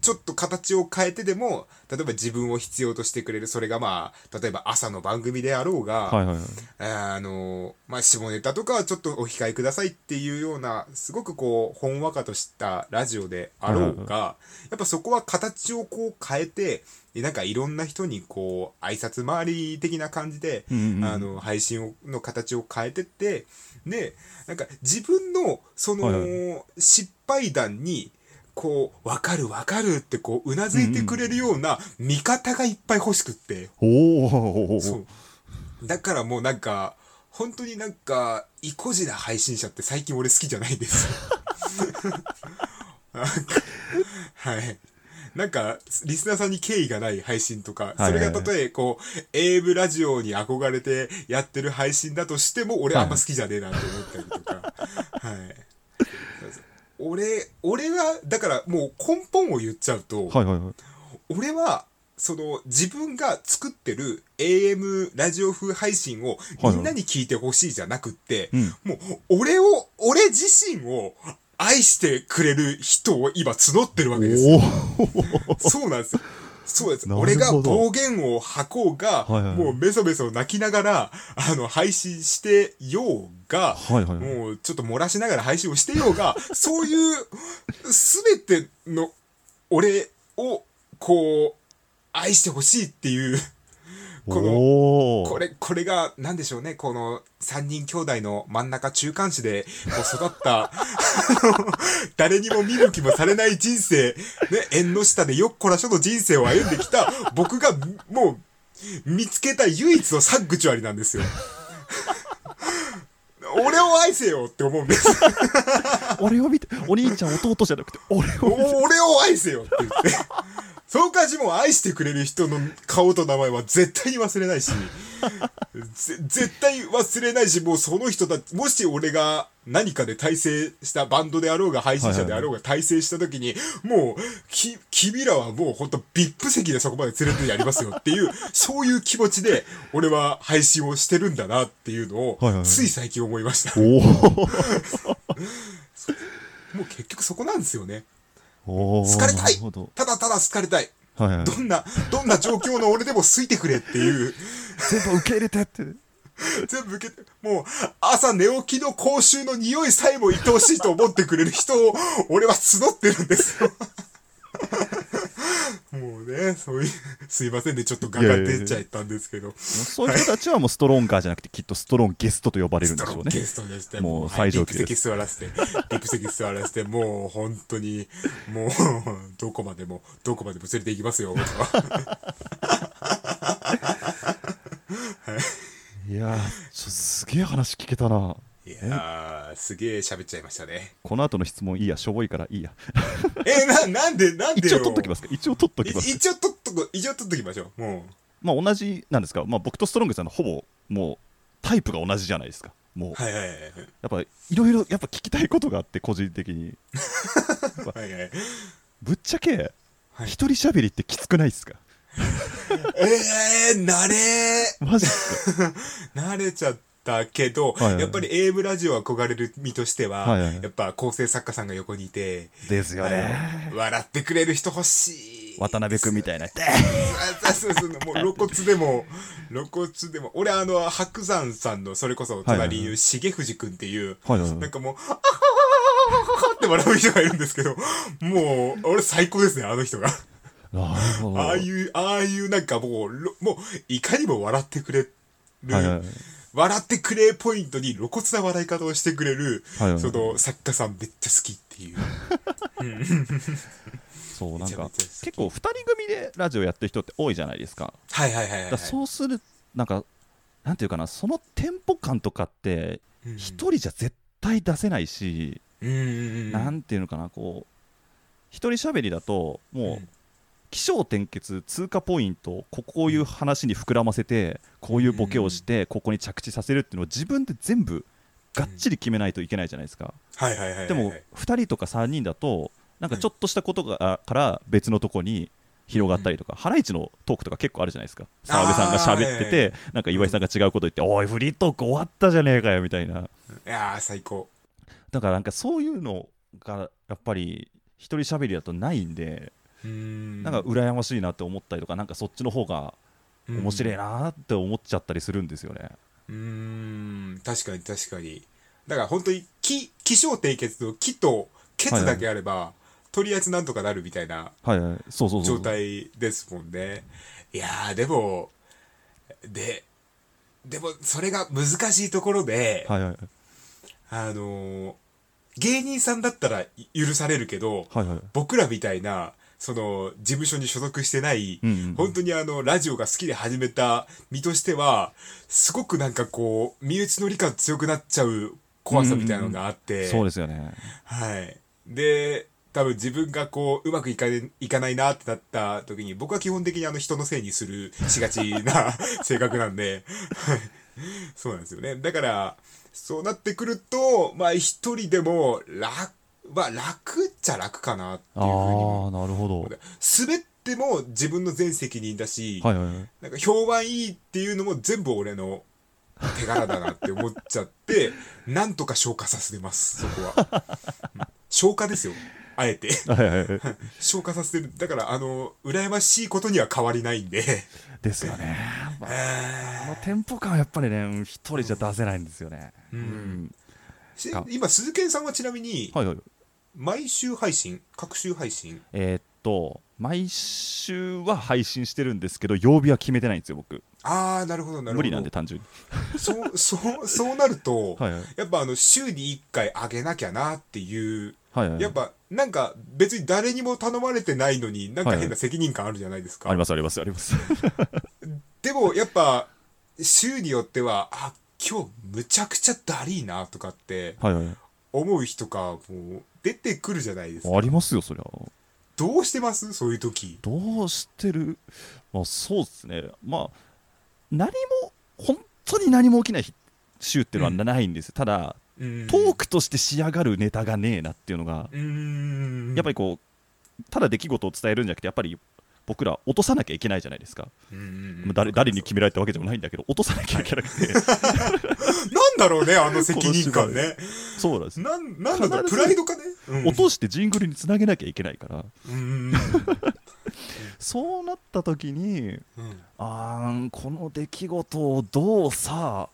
Speaker 6: ちょっと形を変えてでも、例えば自分を必要としてくれる、それがまあ、例えば朝の番組であろうが、
Speaker 1: はいはいはい。
Speaker 6: あの、まあ、下ネタとかはちょっとお控えくださいっていうような、すごくこう、ほんわかとしたラジオであろうが、やっぱそこは形をこう変えて、なんかいろんな人にこう、挨拶回り的な感じで、
Speaker 1: うんうんうん。
Speaker 6: あの、配信をの形を変えてって、で、なんか自分の、その、
Speaker 1: はい。
Speaker 6: 失敗談に、こう、わかるわかるってこう、うなずいてくれるような味方がいっぱい欲しくって、
Speaker 1: おお
Speaker 6: そう。だからもうなんか、本当になんか、意固地な配信者って最近俺好きじゃないです。はい。なんか、リスナーさんに敬意がない配信とか、それがたとえ、こう、エイブラジオに憧れてやってる配信だとしても、俺あんま好きじゃねえなって思ったりとか、はい。俺、俺は、だからもう根本を言っちゃうと、
Speaker 1: はいはいはい。
Speaker 6: 俺はその自分が作ってる AM ラジオ風配信を
Speaker 1: はい
Speaker 6: みんなに聞いてほしいじゃなくって、
Speaker 1: うん。
Speaker 6: もう俺を俺自身を愛してくれる人を今募ってるわけですそうなんですよそうです。俺が暴言を吐こうが、
Speaker 1: はいはい。はい
Speaker 6: もうメソメソ泣きながらあの配信してようが、
Speaker 1: はいはいはい。
Speaker 6: もうちょっと漏らしながら配信をしてようが、そういうすべての俺をこう愛してほしいっていう、この、これ、これが何でしょうね、この三人兄弟の真ん中中間子でこう育った、誰にも見向きもされない人生、ね、縁の下でよっこらしょの人生を歩んできた僕がもう見つけた唯一のサッグチュアリなんですよ。俺を愛せよって思うんです。
Speaker 1: 俺を見てお兄ちゃん弟じゃなくて俺を
Speaker 6: 俺を愛せよって言って。そうかじも愛してくれる人の顔と名前は絶対に忘れないし、ぜ絶対忘れないし、もうその人だ、もし俺が何かで体制したバンドであろうが配信者であろうが体制した時に、もう、き、君らはもう本当ビップ席でそこまで連れてやりますよっていう、そういう気持ちで俺は配信をしてるんだなっていうのをつい最近思いました。もう結局そこなんですよね。好かれたい。ただただ好かれたい。
Speaker 1: はいはい。
Speaker 6: どんな、どんな状況の俺でも好いてくれっていう、
Speaker 1: 全部受け入れてって
Speaker 6: 全部受けて、もう、朝寝起きの口臭の匂いさえも愛おしいと思ってくれる人を、俺は募ってるんですよ。もうね、そういう、すいませんね、ちょっとガが出ちゃったんですけど、
Speaker 1: そういう人たちはもうストロンガーじゃなくてきっとストロンゲストと呼ばれるんでしょうね。
Speaker 6: ゲストでして、
Speaker 1: もう
Speaker 6: はい
Speaker 1: 最上級です。
Speaker 6: リップ席座らせて、リップ席座らせて、もう本当に、もう、どこまでも、どこまでも連れて行きますよ、僕は。
Speaker 1: い。やーすげえ話聞けたない
Speaker 6: やー、すげえ喋っちゃいましたね。
Speaker 1: この後の質問いいやしょぼいからいいや。
Speaker 6: えな、なんで、なんでよ。
Speaker 1: 一応取っときますか？一応取っときます。
Speaker 6: い一応取っとく、一応取っときましょう。も
Speaker 1: まあ同じなんですか、まあ、僕とストロングさんのほぼもうタイプが同じじゃないですか。もう、
Speaker 6: はいはいはいはい。
Speaker 1: やっぱいろいろやっぱ聞きたいことがあって個人的に。
Speaker 6: はいはい。
Speaker 1: ぶっちゃけ
Speaker 6: はい。
Speaker 1: 一人喋りってきつくないっすか？
Speaker 6: えー、慣れ。
Speaker 1: マジっすか？
Speaker 6: 慣れちゃったけど、
Speaker 1: はいはい
Speaker 6: やっぱり AM ラジオ憧れる身としては、
Speaker 1: はいはい
Speaker 6: やっぱ構成作家さんが横にいて、
Speaker 1: ですよね。
Speaker 6: あの笑ってくれる人欲しい。
Speaker 1: 渡辺君みたいな。
Speaker 6: あそうそうそう。もう露骨でも 露骨でも。俺あの白山さんのそれこそ隣にいる重藤君っていう、
Speaker 1: はいはいはい。
Speaker 6: なんかもう「あはははははって笑う人がいるんですけどもう俺最高ですねあの人が。
Speaker 1: なるほど。
Speaker 6: ああいうああいうなんかもうろもういかにも笑ってくれる、
Speaker 1: はいはい
Speaker 6: 笑ってくれポイントに露骨な笑い方をしてくれる、
Speaker 1: はいはい。
Speaker 6: その作家さんめっちゃ好きっていう。
Speaker 1: そうなんか結構2人組でラジオやってる人って多いじゃないですか。
Speaker 6: はいはいはいはい、
Speaker 1: そうするなんかなんていうかなそのテンポ感とかって
Speaker 6: うん。
Speaker 1: 一人じゃ絶対出せないし、
Speaker 6: うん。
Speaker 1: なんていうのかなこう一人喋りだともう、
Speaker 6: うん
Speaker 1: 起承転結通過ポイントここういう話に膨らませてこういうボケをしてここに着地させるっていうのを自分で全部がっちり決めないといけないじゃないですか、でも2人とか3人だとなんかちょっとしたことがから別のとこに広がったりとか、ハライチのトークとか結構あるじゃないですか。澤部さんが喋ってて、なんか岩井さんが違うこと言って、おいフリートーク終わったじゃねえかよみたいな。い
Speaker 6: やー最高。
Speaker 1: だからなんかそういうのがやっぱり一人喋りだとないんで、
Speaker 6: うん。
Speaker 1: なんか羨ましいなって思ったりとかなんかそっちの方が面白いなって思っちゃったりするんですよね、
Speaker 6: うーん。確かに確かに。だから本当に気気象低血と気と血だけあれば、とりあえずなんとかなるみたいな状態ですもんね。いやーでもででもそれが難しいところで、
Speaker 1: はいはい。
Speaker 6: あのー芸人さんだったら許されるけど、
Speaker 1: はいはい。
Speaker 6: 僕らみたいなその事務所に所属してない、
Speaker 1: うんうん。
Speaker 6: 本当にあのラジオが好きで始めた身としてはすごくなんかこう身内の理解強くなっちゃう怖さみたいなのがあって、
Speaker 1: そうですよね。
Speaker 6: はい。で多分自分がこううまくいかねいかないなってなった時に僕は基本的にあの人のせいにするしがちな性格なんで。は いそうなんですよね。だからそうなってくるとまあ一人でも楽まあ楽っちゃ楽かなっていうふうに
Speaker 1: あ
Speaker 6: も
Speaker 1: あなるほど。
Speaker 6: 滑っても自分の全責任だし、
Speaker 1: はいはいはい。
Speaker 6: なんか評判いいっていうのも全部俺の手柄だなって思っちゃって なんとか消化させてますそこは、うん。消化ですよ。あえて。
Speaker 1: はいはいはい。
Speaker 6: 消化させてる。だからあの羨ましいことには変わりないんで。
Speaker 1: ですよね、まあ、あのテンポ感はやっぱりねうん一人じゃ出せないんですよね。
Speaker 6: うん。し
Speaker 1: あ
Speaker 6: 今鈴研さんはちなみに
Speaker 1: はいはい
Speaker 6: 毎週配信？各週配信？
Speaker 1: えーっと毎週は配信してるんですけど曜日は決めてないんですよ僕。
Speaker 6: ああなるほどなるほど。
Speaker 1: 無理なんで単純に。
Speaker 6: そうそうそうなると、
Speaker 1: はいはい。
Speaker 6: やっぱあの週に1回あげなきゃなっていう
Speaker 1: はいはい。
Speaker 6: やっぱなんか別に誰にも頼まれてないのになんか
Speaker 1: はいはい。
Speaker 6: 変な責任感あるじゃないですか、
Speaker 1: ありますありますあります。
Speaker 6: でもやっぱ週によってはあ今日むちゃくちゃだりーなとかって
Speaker 1: はいはい
Speaker 6: 思う日とかもう出てくるじゃないですか。
Speaker 1: ありますよそりゃ。
Speaker 6: どうしてます？そういう時。
Speaker 1: どうしてる？まあそうですね。まあ何も本当に何も起きない日週っていうのはないんです、ただ
Speaker 6: トー
Speaker 1: クとして仕上がるネタがねえなっていうのが、やっぱりこうただ出来事を伝えるんじゃなくてやっぱり僕ら落とさなきゃいけないじゃないですか、
Speaker 6: うん。うんうん
Speaker 1: まあ誰誰に決められたわけでもないんだけど落とさなきゃいけなくて、
Speaker 6: な んだろうねあの責任感ね
Speaker 1: そうなんです
Speaker 6: なんなんだろう
Speaker 1: 必ず
Speaker 6: プライドかね、うん
Speaker 1: 落としてジングルにつなげなきゃいけないから
Speaker 6: うん
Speaker 1: そうなった時に
Speaker 6: うん
Speaker 1: あこの出来事をどうさ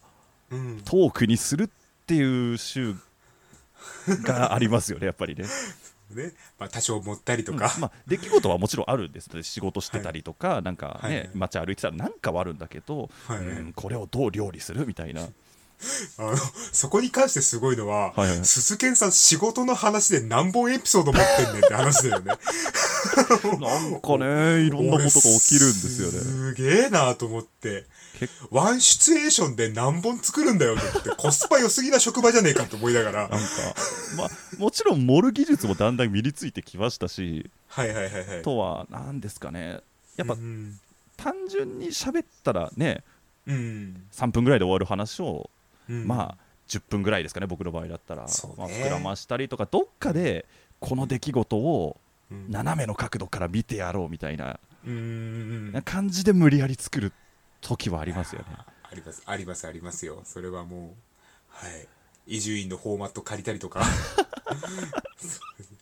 Speaker 6: うん
Speaker 1: トークにするっていう週がありますよねやっぱりね
Speaker 6: ねまあ、多少持ったりとか、
Speaker 1: うんまあ、出来事はもちろんあるんです仕事してたりとか、なんかね、街歩いてたらなんかはあるんだけど、
Speaker 6: はい
Speaker 1: うんこれをどう料理するみたいな
Speaker 6: あのそこに関してすごいのは、
Speaker 1: はいはい。
Speaker 6: 鈴研さん仕事の話で何本エピソード持ってんねんって話だよね。
Speaker 1: なんかねいろんなことが起きるんですよね。
Speaker 6: すげえなと思って。
Speaker 1: 結
Speaker 6: ワンシチュエーションで何本作るんだよってコスパ良すぎな職場じゃねえかと思いながら。
Speaker 1: なんかまあもちろん盛る技術もだんだん身についてきましたし
Speaker 6: はいはいはいはい。
Speaker 1: あとは何ですかね。やっぱ
Speaker 6: うん
Speaker 1: 単純に喋ったらね
Speaker 6: うん、
Speaker 1: 3分ぐらいで終わる話を、
Speaker 6: うん
Speaker 1: まあ10分ぐらいですかね僕の場合だったら、まあ、膨らましたりとかどっかでこの出来事を
Speaker 6: うん。
Speaker 1: 斜めの角度から見てやろうみたいな。感じで無理やり作る時はありますよね。
Speaker 6: あります。ありますありますよ。それはもうはい。伊集院のフォーマット借りたりとか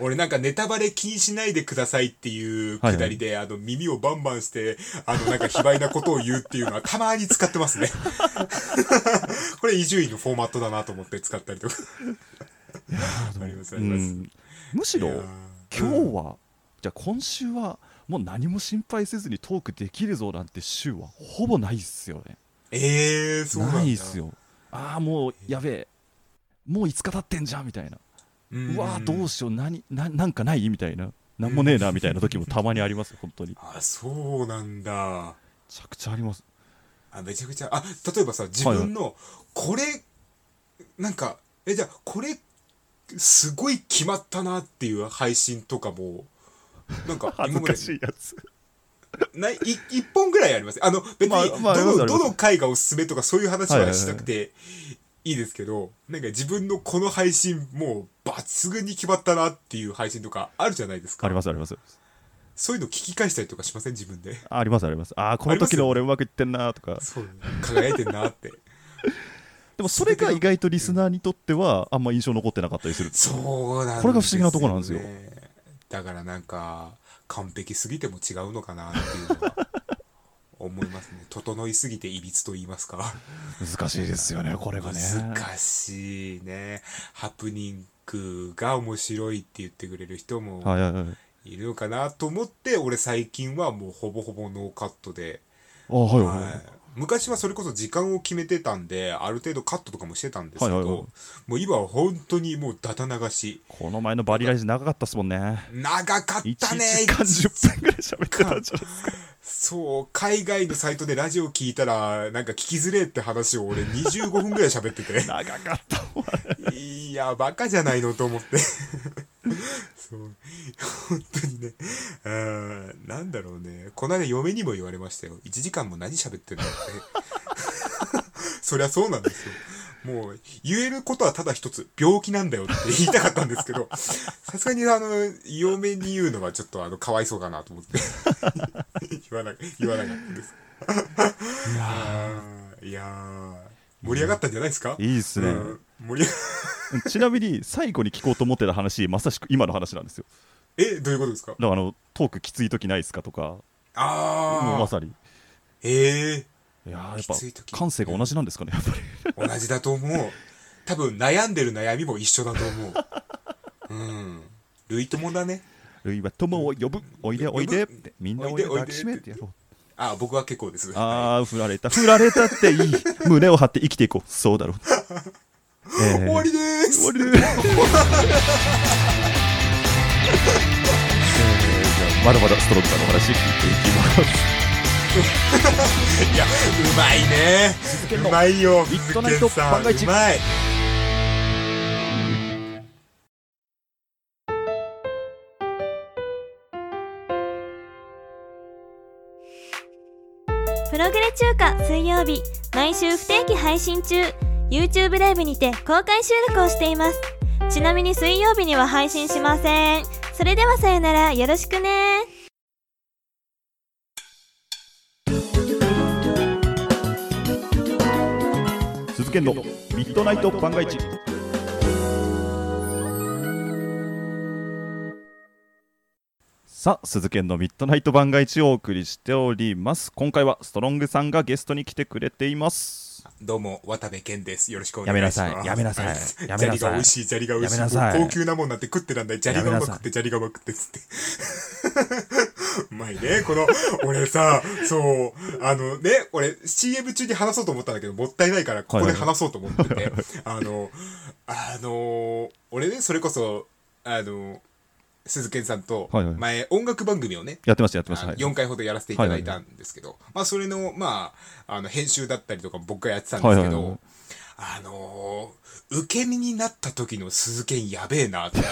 Speaker 6: 俺なんかネタバレ気にしないでくださいっていうくだりで、あの耳をバンバンしてあのなんか卑猥なことを言うっていうのはたまに使ってますね。これ伊集院のフォーマットだなと思って使ったりとか。ありますあ
Speaker 1: う
Speaker 6: ります。
Speaker 1: ん。むしろ今日は、じゃあ今週はもう何も心配せずにトークできるぞなんて週はほぼないっすよね。
Speaker 6: ええー、そうなんだ。
Speaker 1: ないっすよ。ああもうやべえ。もう5日経ってんじゃんみたいな。うわーどうしよう何ななんかない？みたいな。なんもねえなみたいな時もたまにあります本当に。め
Speaker 6: あそうなんだ。
Speaker 1: ちゃくちゃあります。
Speaker 6: あめちゃくちゃあ例えばさ自分のこれ、なんかえじゃあこれすごい決まったなっていう配信とかもなんか
Speaker 1: 恥ずかしいやつ。
Speaker 6: ないい一本ぐらいあります。あの別に、
Speaker 1: まあまあますあ
Speaker 6: どの回がおすすめとかそういう話はしなくていいですけど、なんか自分のこの配信もう抜群に決まったなっていう配信とかあるじゃないですか。
Speaker 1: ありますあります。
Speaker 6: そういうの聞き返したりとかしません？自分で。
Speaker 1: ありますあります。ああこの時の俺うまくいってんなとか。
Speaker 6: そう輝いてんなって。
Speaker 1: でもそれが意外とリスナーにとってはあんま印象残ってなかったりする。
Speaker 6: そうなんね、
Speaker 1: これが不思議なとこなんですよ。
Speaker 6: だからなんか完璧すぎても違うのかなっていうのは思いますね。整いすぎていびつと言いますか。
Speaker 1: 難しいですよねこれがね。
Speaker 6: 難しいね。ハプニングが面白いって言ってくれる人も
Speaker 1: い
Speaker 6: るのかなと思って俺最近はもうほぼほぼノーカットで、
Speaker 1: あはいはい。
Speaker 6: はい昔はそれこそ時間を決めてたんである程度カットとかもしてたんですけど、
Speaker 1: はいはいはい。
Speaker 6: もう今は本当にもうダダ流し。
Speaker 1: この前のバリライジ長かったっすもんね。
Speaker 6: 長かっ
Speaker 1: 1
Speaker 6: たね
Speaker 1: 時間10分ぐらい喋ってたんじゃないですか。
Speaker 6: そう海外のサイトでラジオ聞いたらなんか聞きづれえって話を俺25分ぐらい喋ってて。
Speaker 1: 長かったもん
Speaker 6: いやバカじゃないのと思って そう。本当にね。うんなんだろうね。この間嫁にも言われましたよ。1時間も何喋ってんだって。そりゃそうなんですよ。もう言えることはただ一つ。病気なんだよって言いたかったんですけど。さすがにあの嫁に言うのはちょっとあのかわいそうかなと思って。言わな言わなかったです。いやーいやー。盛り上がったんじゃないですか？
Speaker 1: いいっすね。
Speaker 6: うん盛り上が
Speaker 1: ちなみに最後に聞こうと思ってた話まさしく今の話なんですよ。
Speaker 6: えどういうことですか？
Speaker 1: だからあのトークきつい時ないっすかとか。もう
Speaker 6: ああ
Speaker 1: まさに。
Speaker 6: え
Speaker 1: いやーやっぱ感性が同じなんですかねやっぱり。
Speaker 6: え同じだと思う。多分悩んでる悩みも一緒だと思う。うん。類友だね。
Speaker 1: ルイは友を呼ぶ。おいでおいで。って。みんなおいで
Speaker 6: おいで
Speaker 1: 抱きしめてやろう。
Speaker 6: あ僕は結構です。
Speaker 1: ああ振られた。振られたっていい。胸を張って生きていこう。そうだろう えー
Speaker 6: 終わりでーす。
Speaker 1: 終わりでーす。えーじゃあまだまだストロングさんのお話聞いていきます。
Speaker 6: いやうまいね。うまいよ
Speaker 1: ミッドナイト万が一
Speaker 6: うまい。
Speaker 7: プログレ中華水曜日毎週不定期配信中 YouTube ライブにて公開収録をしています。ちなみに水曜日には配信しません。それではさよなら。よろしくね。
Speaker 1: 鈴研のミッドナイト番外地さあ鈴研のミッドナイト番外地をお送りしております。今回はストロングさんがゲストに来てくれています。
Speaker 6: どうも渡部健です。よろしくお願いします。
Speaker 1: やめなさい。やめなさい。
Speaker 6: はい。
Speaker 1: やめなさい。
Speaker 6: 砂利が美味しい砂利が美味しい。高級なもんなんて食ってらんない。砂利がうまくって砂利がうまくってっつってうまいねこの俺さそうあのね俺 CM 中に話そうと思ったんだけどもったいないからここで話そうと思ってて。あのあの俺ねそれこそあの鈴賢さんと前音楽番組をね
Speaker 1: やってましたやってました、
Speaker 6: あの
Speaker 1: はい。
Speaker 6: 4回ほどやらせていただいたんですけど、まあそれのまああの編集だったりとか僕がやってたんですけど、あのー受け身になった時の鈴剣やべえなって。なって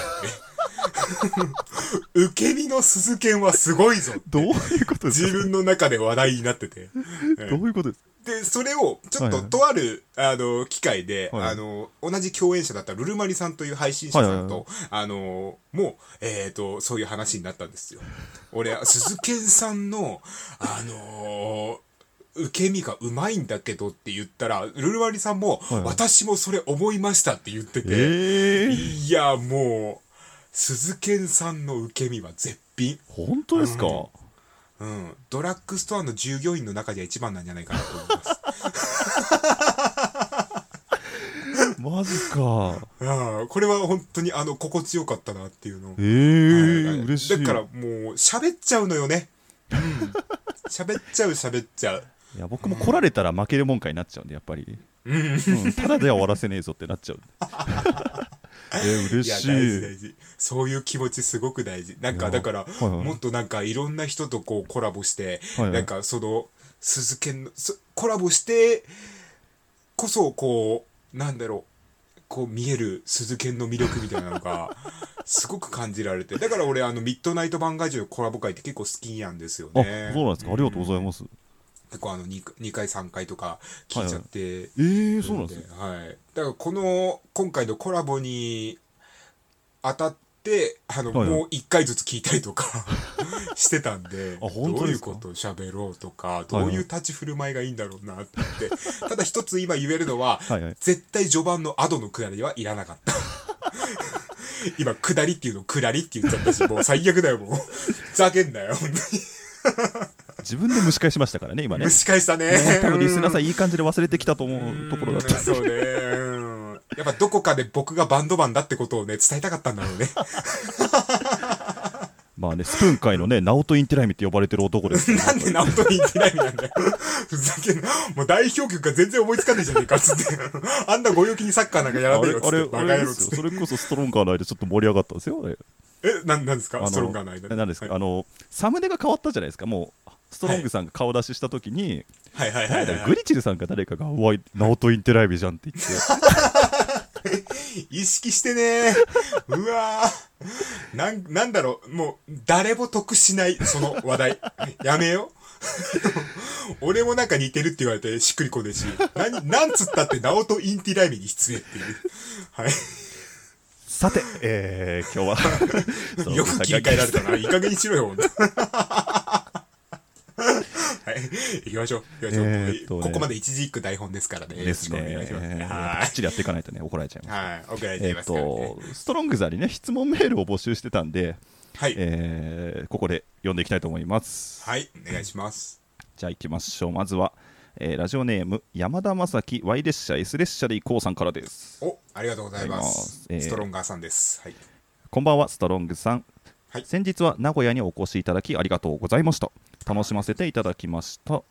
Speaker 6: 受け身の鈴剣はすごいぞって。
Speaker 1: どういうことですか？
Speaker 6: 自分の中で話題になってて、ええ
Speaker 1: どういうことですか？
Speaker 6: で、それを、ちょっと、とある、あの、機会で、
Speaker 1: はい。
Speaker 6: あの、同じ共演者だったルルマリさんという配信者さんと、
Speaker 1: はい
Speaker 6: あの、もう、えっ、と、そういう話になったんですよ。俺、鈴賢さんの、あの受け身がうまいんだけどって言ったら、ルルマリさんも、
Speaker 1: はい
Speaker 6: 私もそれ思いましたって言ってて、
Speaker 1: ええ
Speaker 6: いや、もう、鈴賢さんの受け身は絶品。
Speaker 1: 本当ですか、
Speaker 6: うんうん。ドラッグストアの従業員の中では一番なんじゃないかなと思います。
Speaker 1: マジか。
Speaker 6: ああこれは本当にあの心地よかったなっていうのを
Speaker 1: ええ
Speaker 6: はい
Speaker 1: 嬉しい。
Speaker 6: だからもう喋っちゃうのよねうん 喋っちゃう喋っちゃう
Speaker 1: いや僕も来られたら負けるもんかになっちゃうんで、やっぱり。
Speaker 6: うん
Speaker 1: うん、ただでは終わらせねえぞってなっちゃう。えー、嬉
Speaker 6: いや
Speaker 1: しい。
Speaker 6: 大事大事そういう気持ちすごく大事なんかだから、
Speaker 1: はいはい
Speaker 6: もっとなんかいろんな人とこうコラボして、
Speaker 1: はいはい
Speaker 6: なんかその鈴研のそコラボしてこそこうなんだろうこう見える鈴研の魅力みたいなのが すごく感じられてだから俺あのミッドナイト番外地のコラボ会って結構好きなんですよ
Speaker 1: あ、
Speaker 6: ね
Speaker 1: そうなんですか。ありがとうございます。
Speaker 6: 結構あの 2, 2回3回とか聞いちゃって、
Speaker 1: ええそうなんですね。
Speaker 6: はい。だからこの今回のコラボに当たってあの、
Speaker 1: はいはい
Speaker 6: もう1回ずつ聞いたりとか してたんでどういうことを喋ろうとか
Speaker 1: はい
Speaker 6: どういう立ち振る舞いがいいんだろうなって言って、ただ一つ今言えるのは、
Speaker 1: はいはい
Speaker 6: 絶対序盤のアドの下りはいらなかった。今、下りっていうの下りって言っちゃったし、もう最悪だよ、もう。ふざけんなよ、本当に。
Speaker 1: 自分で蒸し返しましたからね、今ね
Speaker 6: 蒸。し返したね。
Speaker 1: ね多分リスナーさ
Speaker 6: うん
Speaker 1: いい感じで忘れてきたと思うところだった。
Speaker 6: そうね。うんやっぱどこかで僕がバンドマンだってことをね、伝えたかったんだろうね。
Speaker 1: まあね、スプーン界のね、ナオト・インティライミって呼ばれてる男ですから
Speaker 6: なんでナオトに行ってないなんだよ。ふざけんな。もう代表曲が全然思いつかねえじゃねえかっつって。あんなご陽気にサッカーなんかやら
Speaker 1: あれ、
Speaker 6: ねえよっつって。
Speaker 1: あれ、
Speaker 6: バ
Speaker 1: あれですよ。それこそストロンガーの間ちょっと盛り上がったんですよ。あれ
Speaker 6: え、なん、なんですか？ストロンガーの間で。
Speaker 1: 何ですか、
Speaker 6: はい
Speaker 1: あの、サムネが変わったじゃないですか。もう、ストロングさんが顔出ししたときに、
Speaker 6: はいはいはいはい
Speaker 1: グリチルさんか誰かが、うわ、ナオト・インティライミじゃんって言って、
Speaker 6: 意識してねうわーなん、なんだろう、もう、誰も得しない、その話題。やめよう。俺もなんか似てるって言われてしっくりこねえし、何、なんつったって、ナオト・インティライミに出演っていう。はい。
Speaker 1: さて、えー、今日は
Speaker 6: よく切り替えられたな。いい加減にしろよ。はい。行きましょう。行きましょう。
Speaker 1: えーっとね
Speaker 6: ここまで一字一句台本ですからね。
Speaker 1: ですね。
Speaker 6: よろしくお願いし
Speaker 1: きっちりやっていかないとね、怒られちゃいます。
Speaker 6: はい。はい。送られちゃ
Speaker 1: えっ
Speaker 6: いますからね。
Speaker 1: と、ストロングさんにね、質問メールを募集してたんで、
Speaker 6: はい。
Speaker 1: えーここで読んでいきたいと思います。
Speaker 6: はい。お願いします。
Speaker 1: じゃあ行きましょう。まずは、えーラジオネーム、山田正樹 Y 列車 S 列車で行こうさんからです。
Speaker 6: お、ありがとうございま
Speaker 1: ありがとうござい
Speaker 6: す
Speaker 1: ます。えー
Speaker 6: ストロンガーさんです。はい。
Speaker 1: こんばんは、ストロングさん。
Speaker 6: はい
Speaker 1: 先日は名古屋にお越しいただきありがとうございました。楽しませていただきました。
Speaker 6: は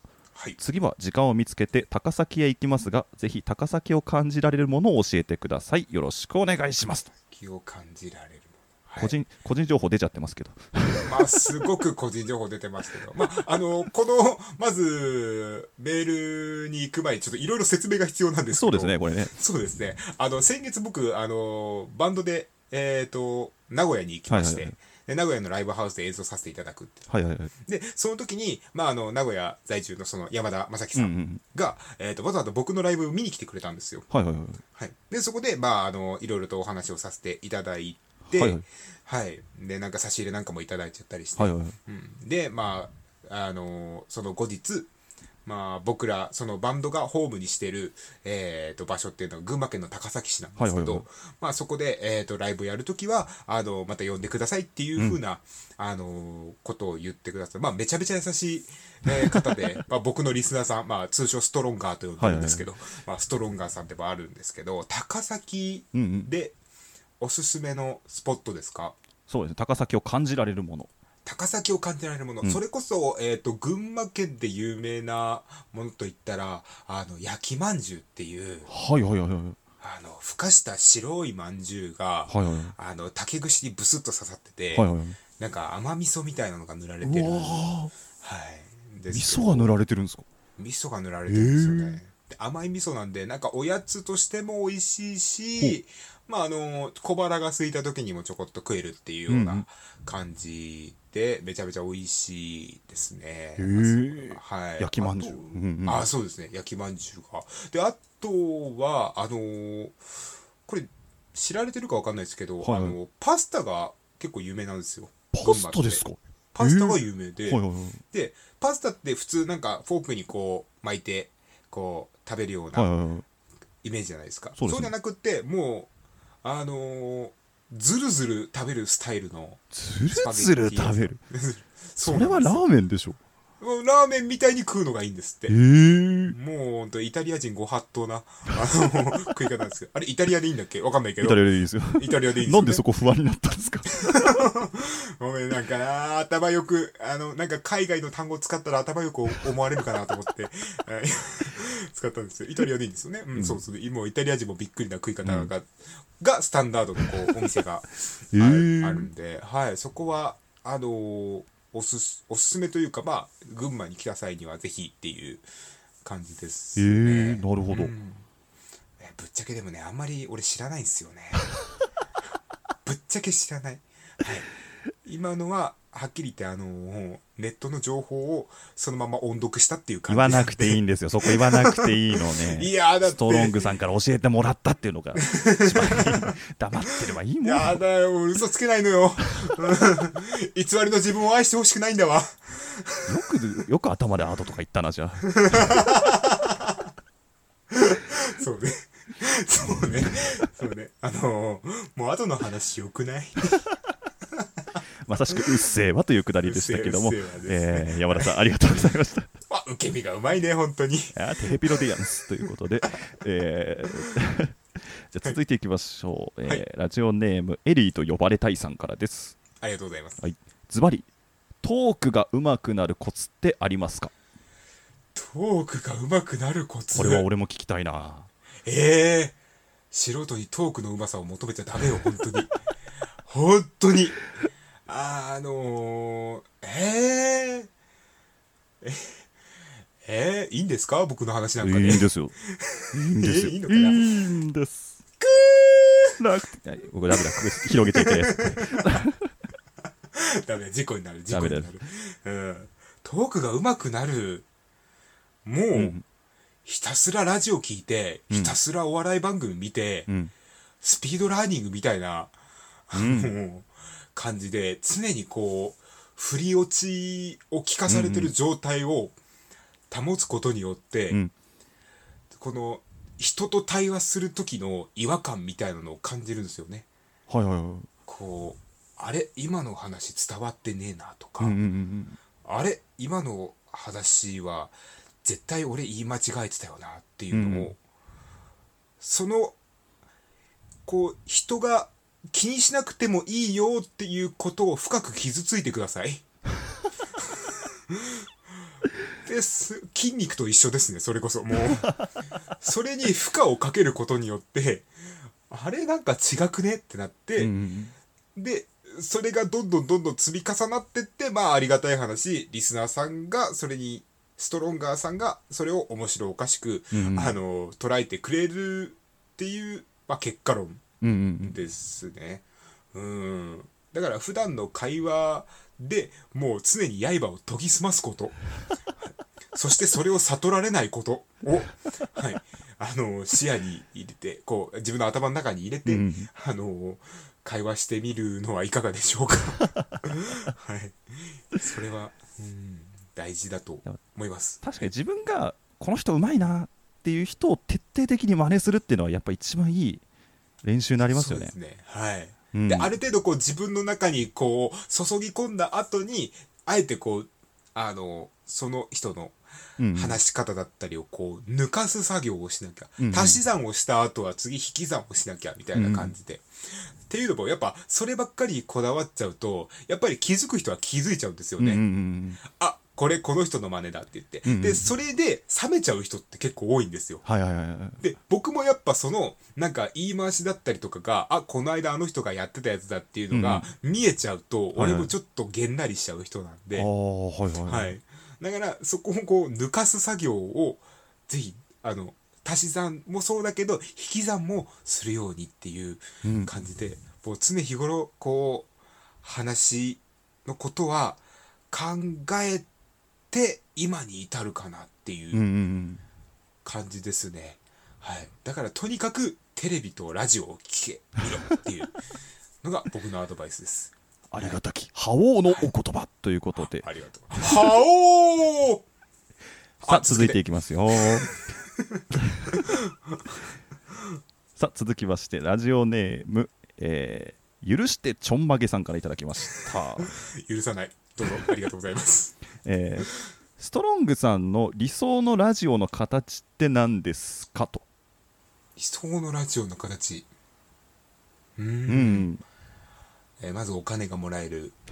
Speaker 6: い。
Speaker 1: 次は時間を見つけて高崎へ行きますが、ぜひ高崎を感じられるものを教えてください。よろしくお願いします。
Speaker 6: 気を感じられるもの。はい
Speaker 1: 個人個人情報出ちゃってますけど。
Speaker 6: まあ、すごく個人情報出てますけど、まあ、あの、この、まず、メールに行く前に、ちょっといろいろ説明が必要なんですけど。
Speaker 1: そうですね、これね。
Speaker 6: そうですね。あの、先月僕、あの、バンドで、えっ、と、名古屋に行きまして、
Speaker 1: はいはいはい
Speaker 6: で名古屋のライブハウスで演奏させていただくって。
Speaker 1: はいはいはい。
Speaker 6: で、その時に、まあ、あの、名古屋在住のその山田正樹さ
Speaker 1: うんうんん。
Speaker 6: が、えっ、と、わざわざ僕のライブを見に来てくれたんですよ。
Speaker 1: はいはいはい。
Speaker 6: はい。で、そこで、まあ、あの、いろいろとお話をさせていただいて、
Speaker 1: はいはい
Speaker 6: はい。で、なんか差し入れなんかもいただいちゃったりして、
Speaker 1: はいはいはい。
Speaker 6: うん、で、まあ、あのその後日、まあ、僕ら、そのバンドがホームにしてる、えー、と場所っていうのは群馬県の高崎市なんですけど、まあ、そこで、えー、とライブやるときはあのまた呼んでくださいっていうふうな、あのことを言ってください、まあ、めちゃめちゃ優しい、えー方で まあ僕のリスナーさん、まあ、通称ストロンガーと呼んでるんですけど、まあ、ストロンガーさんでもあるんですけど高崎。でおすすめのスポットですか？
Speaker 1: そうですね。高崎を感じられるもの。
Speaker 6: 高崎を感じられるもの、
Speaker 1: うん。
Speaker 6: それこそ、えー、と群馬県で有名なものといったらあの焼きまんじゅうっていう
Speaker 1: はいはいはいはい。
Speaker 6: あのふかした白いまんじゅうが、
Speaker 1: はいはいはい。
Speaker 6: あの竹串にブスッと刺さってて、
Speaker 1: はいはいはい。
Speaker 6: なんか甘味噌みたいなのが塗られてる。はい。
Speaker 1: 味噌が塗られてるんですか？
Speaker 6: 味噌が塗られてるんですよね、で甘い味噌なんでなんかおやつとしても美味しいしまああの小腹が空いた時にもちょこっと食えるっていうようなん感じで、めちゃめちゃ美味しいですね。はい。
Speaker 1: 焼きまんじゅううんうん
Speaker 6: あそうですね。焼きまんじゅうが。で、あとは、あのーこれ、知られてるかわかんないですけど、
Speaker 1: はいはい
Speaker 6: あの、パスタが結構有名なんですよ。
Speaker 1: パスタですか？
Speaker 6: パスタが有名で、
Speaker 1: はいはいはい。
Speaker 6: で、パスタって普通なんかフォークにこう巻いて、こう食べるような
Speaker 1: はいはいはい。
Speaker 6: イメージじゃないですか。
Speaker 1: そうですね
Speaker 6: じゃなくって、もう、あのーずるずる食べるスタイルの。
Speaker 1: ずるずる食べる。
Speaker 6: そ
Speaker 1: それはラーメンでしょ。
Speaker 6: もうラーメンみたいに食うのがいいんですって
Speaker 1: ええ。ー。
Speaker 6: もう本当イタリア人ご法度な、あの、食い方なんですけど。あれ、イタリアでいいんだっけ？わかんないけ
Speaker 1: イ
Speaker 6: ど。
Speaker 1: タリアでいいですよ。
Speaker 6: イタリアでいいですよ、ね。
Speaker 1: なんでそこ不安になったんですか？
Speaker 6: ごめん、なんかな、頭よく、あの、なんか海外の単語使ったら頭よく思われるかなと思って、はい使ったんですよ。イタリアでいいんですよね。うん、そうそう。もうイタリア人もびっくりな食い方が、がスタンダードのこうお店が、
Speaker 1: え
Speaker 6: はい
Speaker 1: ー
Speaker 6: あるんで、はい、そこは、あのーおすす、おすすめというか、まあ、群馬に来た際にはぜひっていう感じです
Speaker 1: え
Speaker 6: ね。
Speaker 1: ー、なるほど。
Speaker 6: うんえぶっちゃけでもねあんまり俺知らないんですよね ぶっちゃけ知らない、はい、今のははっきり言ってあのーネットの情報をそのまま音読したっていう感じ。
Speaker 1: 言わなくていい
Speaker 6: ん
Speaker 1: んですよ。そこ言わなくていいのね。
Speaker 6: いやーだって。
Speaker 1: ストロングさんから教えてもらったっていうのが、黙ってればいいもん。
Speaker 6: やだよ嘘つけないのよ。偽りの自分を愛してほしくないんだわ。
Speaker 1: よく、よく頭でアートとか言ったな、じゃあ。
Speaker 6: そうね。そうね。そうね。あのーもう後の話よくない？
Speaker 1: まさしく、うっせぇわというくだりでしたけども、
Speaker 6: ね。
Speaker 1: えー、山田さんありがとうございました。
Speaker 6: あ受け身がうまいね本当に。
Speaker 1: あーテレピロディアンスということで、えー じゃあ続いていきましょう、えー
Speaker 6: はい
Speaker 1: ラジオネームエリーと呼ばれたいさんからです。
Speaker 6: ありがとうございます。
Speaker 1: はい。ズバリトークが上手くなるコツってありますか？
Speaker 6: トークが上手くなるコツ？
Speaker 1: これは俺も聞きたいな。
Speaker 6: ええ素人にトークのうまさを求めちゃダメよ、本当に。本当に。あのー、えー、え、えー、いいんですか僕の話なんかで。
Speaker 1: いいんですよ。いいんですよ。
Speaker 6: えいいのかな？い
Speaker 1: いんです。楽。天はい僕ダメだ広げちゃいけ。ないです
Speaker 6: ダメ、事故になる、事故になる。うん。トークが上手くなる。もう、
Speaker 1: うん。
Speaker 6: ひたすらラジオ聞いて、
Speaker 1: うん。
Speaker 6: ひたすらお笑い番組見て、
Speaker 1: うん。
Speaker 6: スピードラーニングみたいな、
Speaker 1: うん。
Speaker 6: もう感じで、常にこう、振り落ちを聞かされてる状態を保つことによって、
Speaker 1: うん。
Speaker 6: この、人と対話する時の違和感みたいなのを感じるんですよね。
Speaker 1: はいはいはい。
Speaker 6: こう、あれ今の話伝わってねえなとか、
Speaker 1: うんうんうん
Speaker 6: あれ今の話は絶対俺言い間違えてたよなっていうのを、
Speaker 1: うん。
Speaker 6: そのこう人が気にしなくてもいいよっていうことを深く傷ついてください。です。筋肉と一緒ですねそれこそ。もう。それに負荷をかけることによってあれなんか違くねってなって、
Speaker 1: うんうん
Speaker 6: で、それがどんどんどんどん積み重なってって、まあありがたい話、リスナーさんがそれに、ストロンガーさんがそれを面白おかしく、
Speaker 1: うんうん。
Speaker 6: あの、捉えてくれるっていう、まあ結果論ですね。うん。だから普段の会話でもう常に刃を研ぎ澄ますこと。そしてそれを悟られないことを、はい。あの、視野に入れて、こう、自分の頭の中に入れて、
Speaker 1: うんうん
Speaker 6: あの、会話してみるのはいかがでしょうか。はい。それは、うん、大事だと思います。
Speaker 1: 確かに自分がこの人うまいなっていう人を徹底的に真似するっていうのはやっぱ一番いい練習になりますよね
Speaker 6: そうですね。はい。
Speaker 1: うん
Speaker 6: で、ある程度こう自分の中にこう、注ぎ込んだ後に、あえてこう、あの、その人の
Speaker 1: うんうん
Speaker 6: 話し方だったりをこう、抜かす作業をしなきゃ。
Speaker 1: うんうん
Speaker 6: 足し算をした後は次引き算をしなきゃ、みたいな感じで。っていうのも、やっぱ、そればっかりこだわっちゃうと、やっぱり気づく人は気づいちゃうんですよね。
Speaker 1: うんうんうん
Speaker 6: あ、これこの人の真似だって言って。
Speaker 1: うんうん
Speaker 6: で、それで冷めちゃう人って結構多いんですよ。
Speaker 1: はいはいはいはい。
Speaker 6: で、僕もやっぱその、なんか言い回しだったりとかが、あ、この間あの人がやってたやつだっていうのが見えちゃうと、
Speaker 1: はい
Speaker 6: 俺もちょっとげんなりしちゃう人なんで、
Speaker 1: ああはいはい
Speaker 6: はい。だから、そこをこう、抜かす作業を、ぜひ、あの、足し算もそうだけど引き算もするようにっていう
Speaker 1: うん。
Speaker 6: 感じで、もう常日頃こう話のことは考えて今に至るかなってい
Speaker 1: う
Speaker 6: 感じですね、はい、だからとにかくテレビとラジオを聞け見ろっていう のが僕のアドバイスです。
Speaker 1: ありがたき。覇王のお言葉ということで、
Speaker 6: ありがとう。はおー
Speaker 1: さあ続いていきますよ。さあ続きましてラジオネーム、えー許してちょんまげさんからいただきました、
Speaker 6: 許さないどうぞありがとうございます。
Speaker 1: えーストロングさんの理想のラジオの形って何ですかと、
Speaker 6: 理想のラジオの形。うーん。
Speaker 1: うん、
Speaker 6: えーまずお金がもらえる。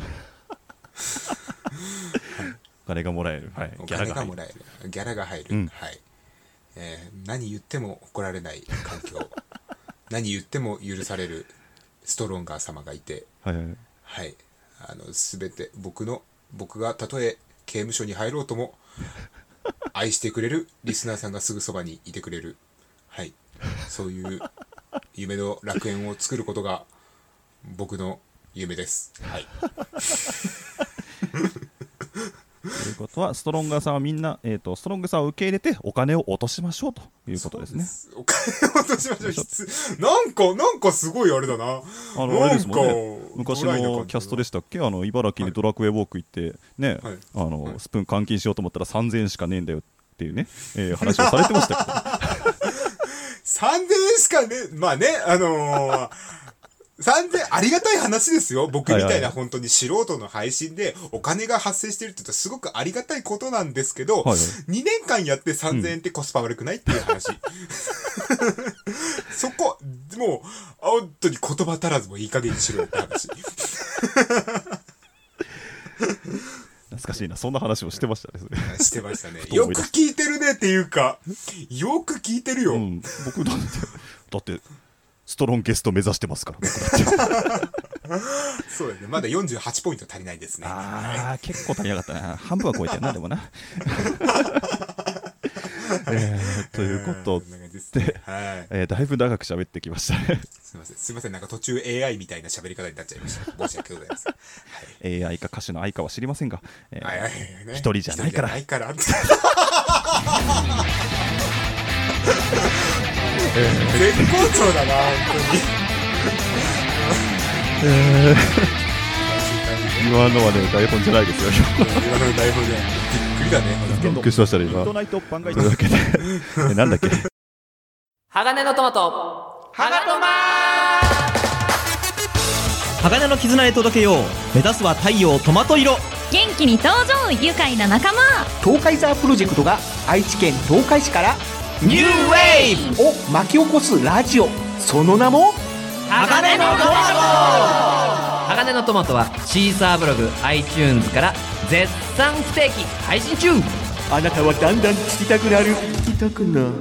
Speaker 1: お金がもらえる、はい。
Speaker 6: お、
Speaker 1: ギャラが入る。
Speaker 6: 金がもらえる。ギャラが入る、
Speaker 1: うん。
Speaker 6: はい、えー何言っても怒られない環境。何言っても許されるストロンガー様がいて。
Speaker 1: はいはい。
Speaker 6: はいあの全て僕の僕がたとえ刑務所に入ろうとも 愛してくれるリスナーさんがすぐそばにいてくれる。はい。そういう夢の楽園を作ることが僕の夢です。はい
Speaker 1: ということはストロンガーさんはみんな、えー、とストロングさんを受け入れてお金を落としましょうということですね。
Speaker 6: そうお金を落としましょう。必なんかなんかすごいあれだな。
Speaker 1: あのあれですもんね。
Speaker 6: か
Speaker 1: 昔のキャストでしたっけ？あの茨城にドラクエウォーク行ってね、
Speaker 6: はい。
Speaker 1: あの
Speaker 6: はい。
Speaker 1: スプーン換金しようと思ったら3000円しかねえんだよっていうね、えー話をされてましたけど。
Speaker 6: 3000円しかね、まあね、あのー、3000ありがたい話ですよ。僕みたいな本当に素人の配信でお金が発生してるって言うとすごくありがたいことなんですけど、
Speaker 1: はいはい
Speaker 6: 2年間やって3000円ってコスパ悪くないっていう話。そこ、もう、本当に言葉足らずもいい加減にしろよって話。
Speaker 1: 懐かしいなそんな話もしてましたね
Speaker 6: してましたね。
Speaker 1: と
Speaker 6: よく聞いてるねっていうか、よく聞いてるよ。
Speaker 1: うん、僕だってだってストロンゲスト目指してますから
Speaker 6: そうですね。まだ48ポイント足りないですね。
Speaker 1: ああ結構足りなかったな半分は超えてるな でもなえーということ
Speaker 6: ではい。
Speaker 1: えーだいぶ長く喋ってきましたね
Speaker 6: すみません。すみません。なんか途中 AI みたいな喋り方になっちゃいました。申し訳ございません。
Speaker 1: AI か歌手の愛かは知りませんが、えー
Speaker 6: はいはいはいね
Speaker 1: 一人じゃないから。
Speaker 6: 絶好調だな、本当に。
Speaker 1: 今のはね台本じゃないですよ。
Speaker 6: 今の台本じゃない。びっくりだね。
Speaker 1: びっくりしましたね今というわけでえなんだっけ
Speaker 5: 鋼のトマトハガトマ
Speaker 8: 鋼の絆へ届けよう目指すは太陽トマト色
Speaker 7: 元気に登場愉快な仲間
Speaker 9: 東海ザー。プロジェクトが愛知県東海市から
Speaker 5: ニューウェーブ
Speaker 9: を巻き起こすラジオ。その名も？
Speaker 5: 鋼のトマト。鋼のトマトはシーサーブログ iTunes から絶賛不定期配信中。
Speaker 9: あなたはだんだん聞きたくなる。聞きたくなる。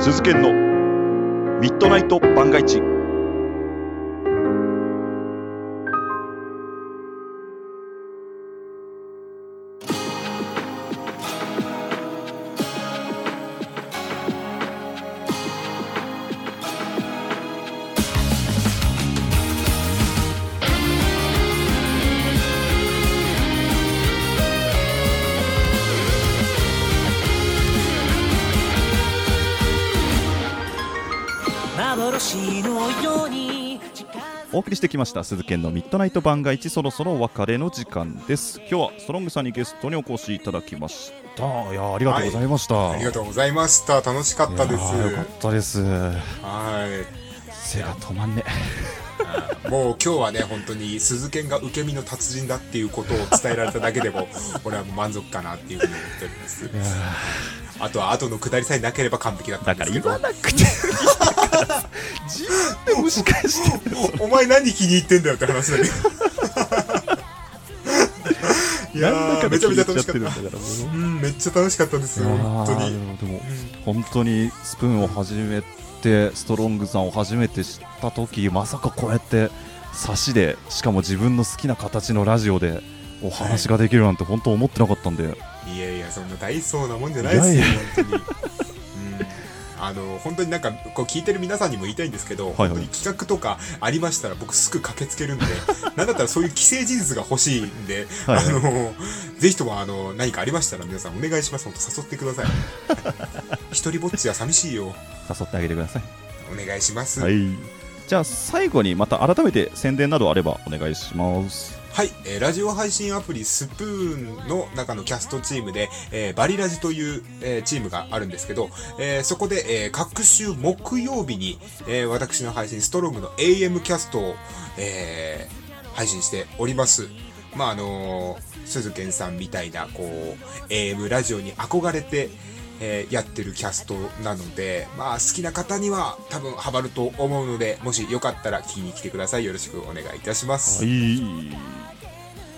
Speaker 1: 鈴研のミッドナイト番外地りしてきました鈴研のミッドナイト番外地そろそろお別れの時間です。今日はストロングさんにゲストにお越しいただきました。いやありがとうございました、
Speaker 6: ありがとうございました。楽しかったです。
Speaker 1: よかったです。
Speaker 6: は
Speaker 1: 背が止まんね
Speaker 6: い。もう今日はね、本当に鈴研が受け身の達人だっていうことを伝えられただけでも、俺は満足かなっていうふうに思っております。あとは後の下りさえなければ完璧だった
Speaker 1: だ
Speaker 6: んですけど。
Speaker 1: から言わなくて自分で蒸し返してる
Speaker 6: お前何気に入ってんだよって話だけど。いやめちゃめちゃ楽しかった。
Speaker 1: う
Speaker 6: うん、めっちゃ楽しかったですよ、本当に。
Speaker 1: でも本当にスプーンを始めてストロングさんを初めて知った時まさかこうやって差しでしかも自分の好きな形のラジオでお話ができるなんて本当思ってなかったんで、
Speaker 6: いやいや、そんな大層なもんじゃないですよ、本当に。うん。あの本当になんかこう聞いてる皆さんにも言いたいんですけど、
Speaker 1: はいはい。
Speaker 6: 本当に企画とかありましたら僕すぐ駆けつけるんで なんだったらそういう既成事実が欲しいんで、
Speaker 1: はいはい。
Speaker 6: あのぜひともあの何かありましたら皆さんお願いします。本当誘ってください。一人ぼっちは寂しいよ
Speaker 1: 誘ってあげてください。
Speaker 6: お願いします
Speaker 1: はい。じゃあ最後にまた改めて宣伝などあればお願いします。
Speaker 6: はい、えーラジオ配信アプリスプーンの中のキャストチームで、えーバリラジという、えーチームがあるんですけど、えーそこで、えー各週木曜日に、えー私の配信ストロングの AM キャストを、えー配信しております。まああのー、鈴賢さんみたいなこう AM ラジオに憧れて、えーやってるキャストなので、まあ好きな方には多分ハマると思うので、もしよかったら聞きに来てください。よろしくお願いいたします。
Speaker 1: はい。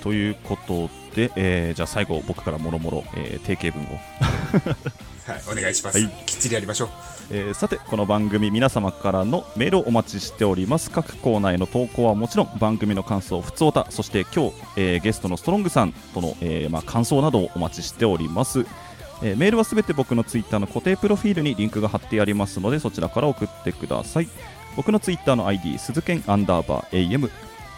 Speaker 1: ということで、えーじゃあ最後僕からもろもろ、えー定型文を。
Speaker 6: はい、お願いします。
Speaker 1: はい
Speaker 6: きっちりやりましょう。
Speaker 1: えーさてこの番組皆様からのメールをお待ちしております各コーナーへの投稿はもちろん番組の感想ふつおたそして今日、えーゲストのストロングさんとの、えーまあ、感想などをお待ちしております、えーメールはすべて僕のツイッターの固定プロフィールにリンクが貼ってありますのでそちらから送ってください。僕のツイッターの ID 鈴剣アンダーバー AM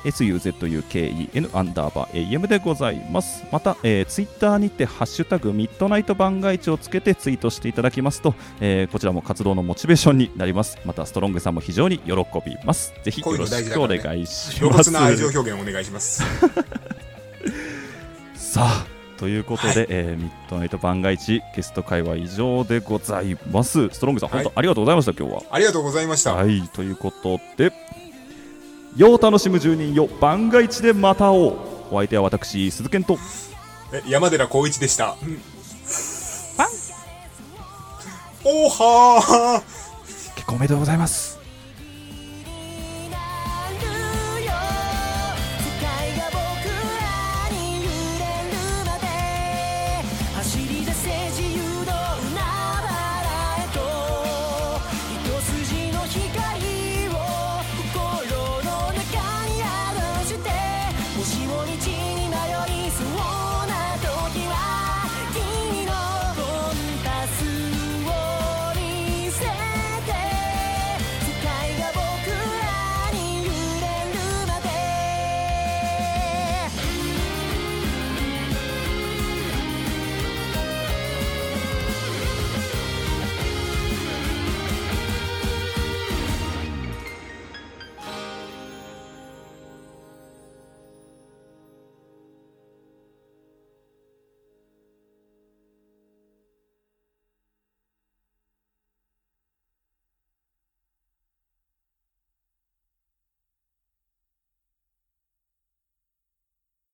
Speaker 1: SUZUKEN アンダーバー AM でございます。また、えー、ツイッターにてハッシュタグミッドナイト番外地をつけてツイートしていただきますと、えーこちらも活動のモチベーションになります。またストロングさんも非常に喜びます。ぜひよろしくお願いし
Speaker 6: 露
Speaker 1: ます。
Speaker 6: 骨な愛情表現お願いします。
Speaker 1: さあということで、えーミッドナイト番外地ゲスト会は以上でございますストロングさん、
Speaker 6: はい
Speaker 1: 本当ありがとうございました今日は
Speaker 6: ありがとうございました。
Speaker 1: はい、ということで、よう楽しむ住人よ、番外地でまた会おう。お相手は私、鈴健と、
Speaker 6: え山寺宏一でした。パンおはー
Speaker 1: 結婚おめでとうございます。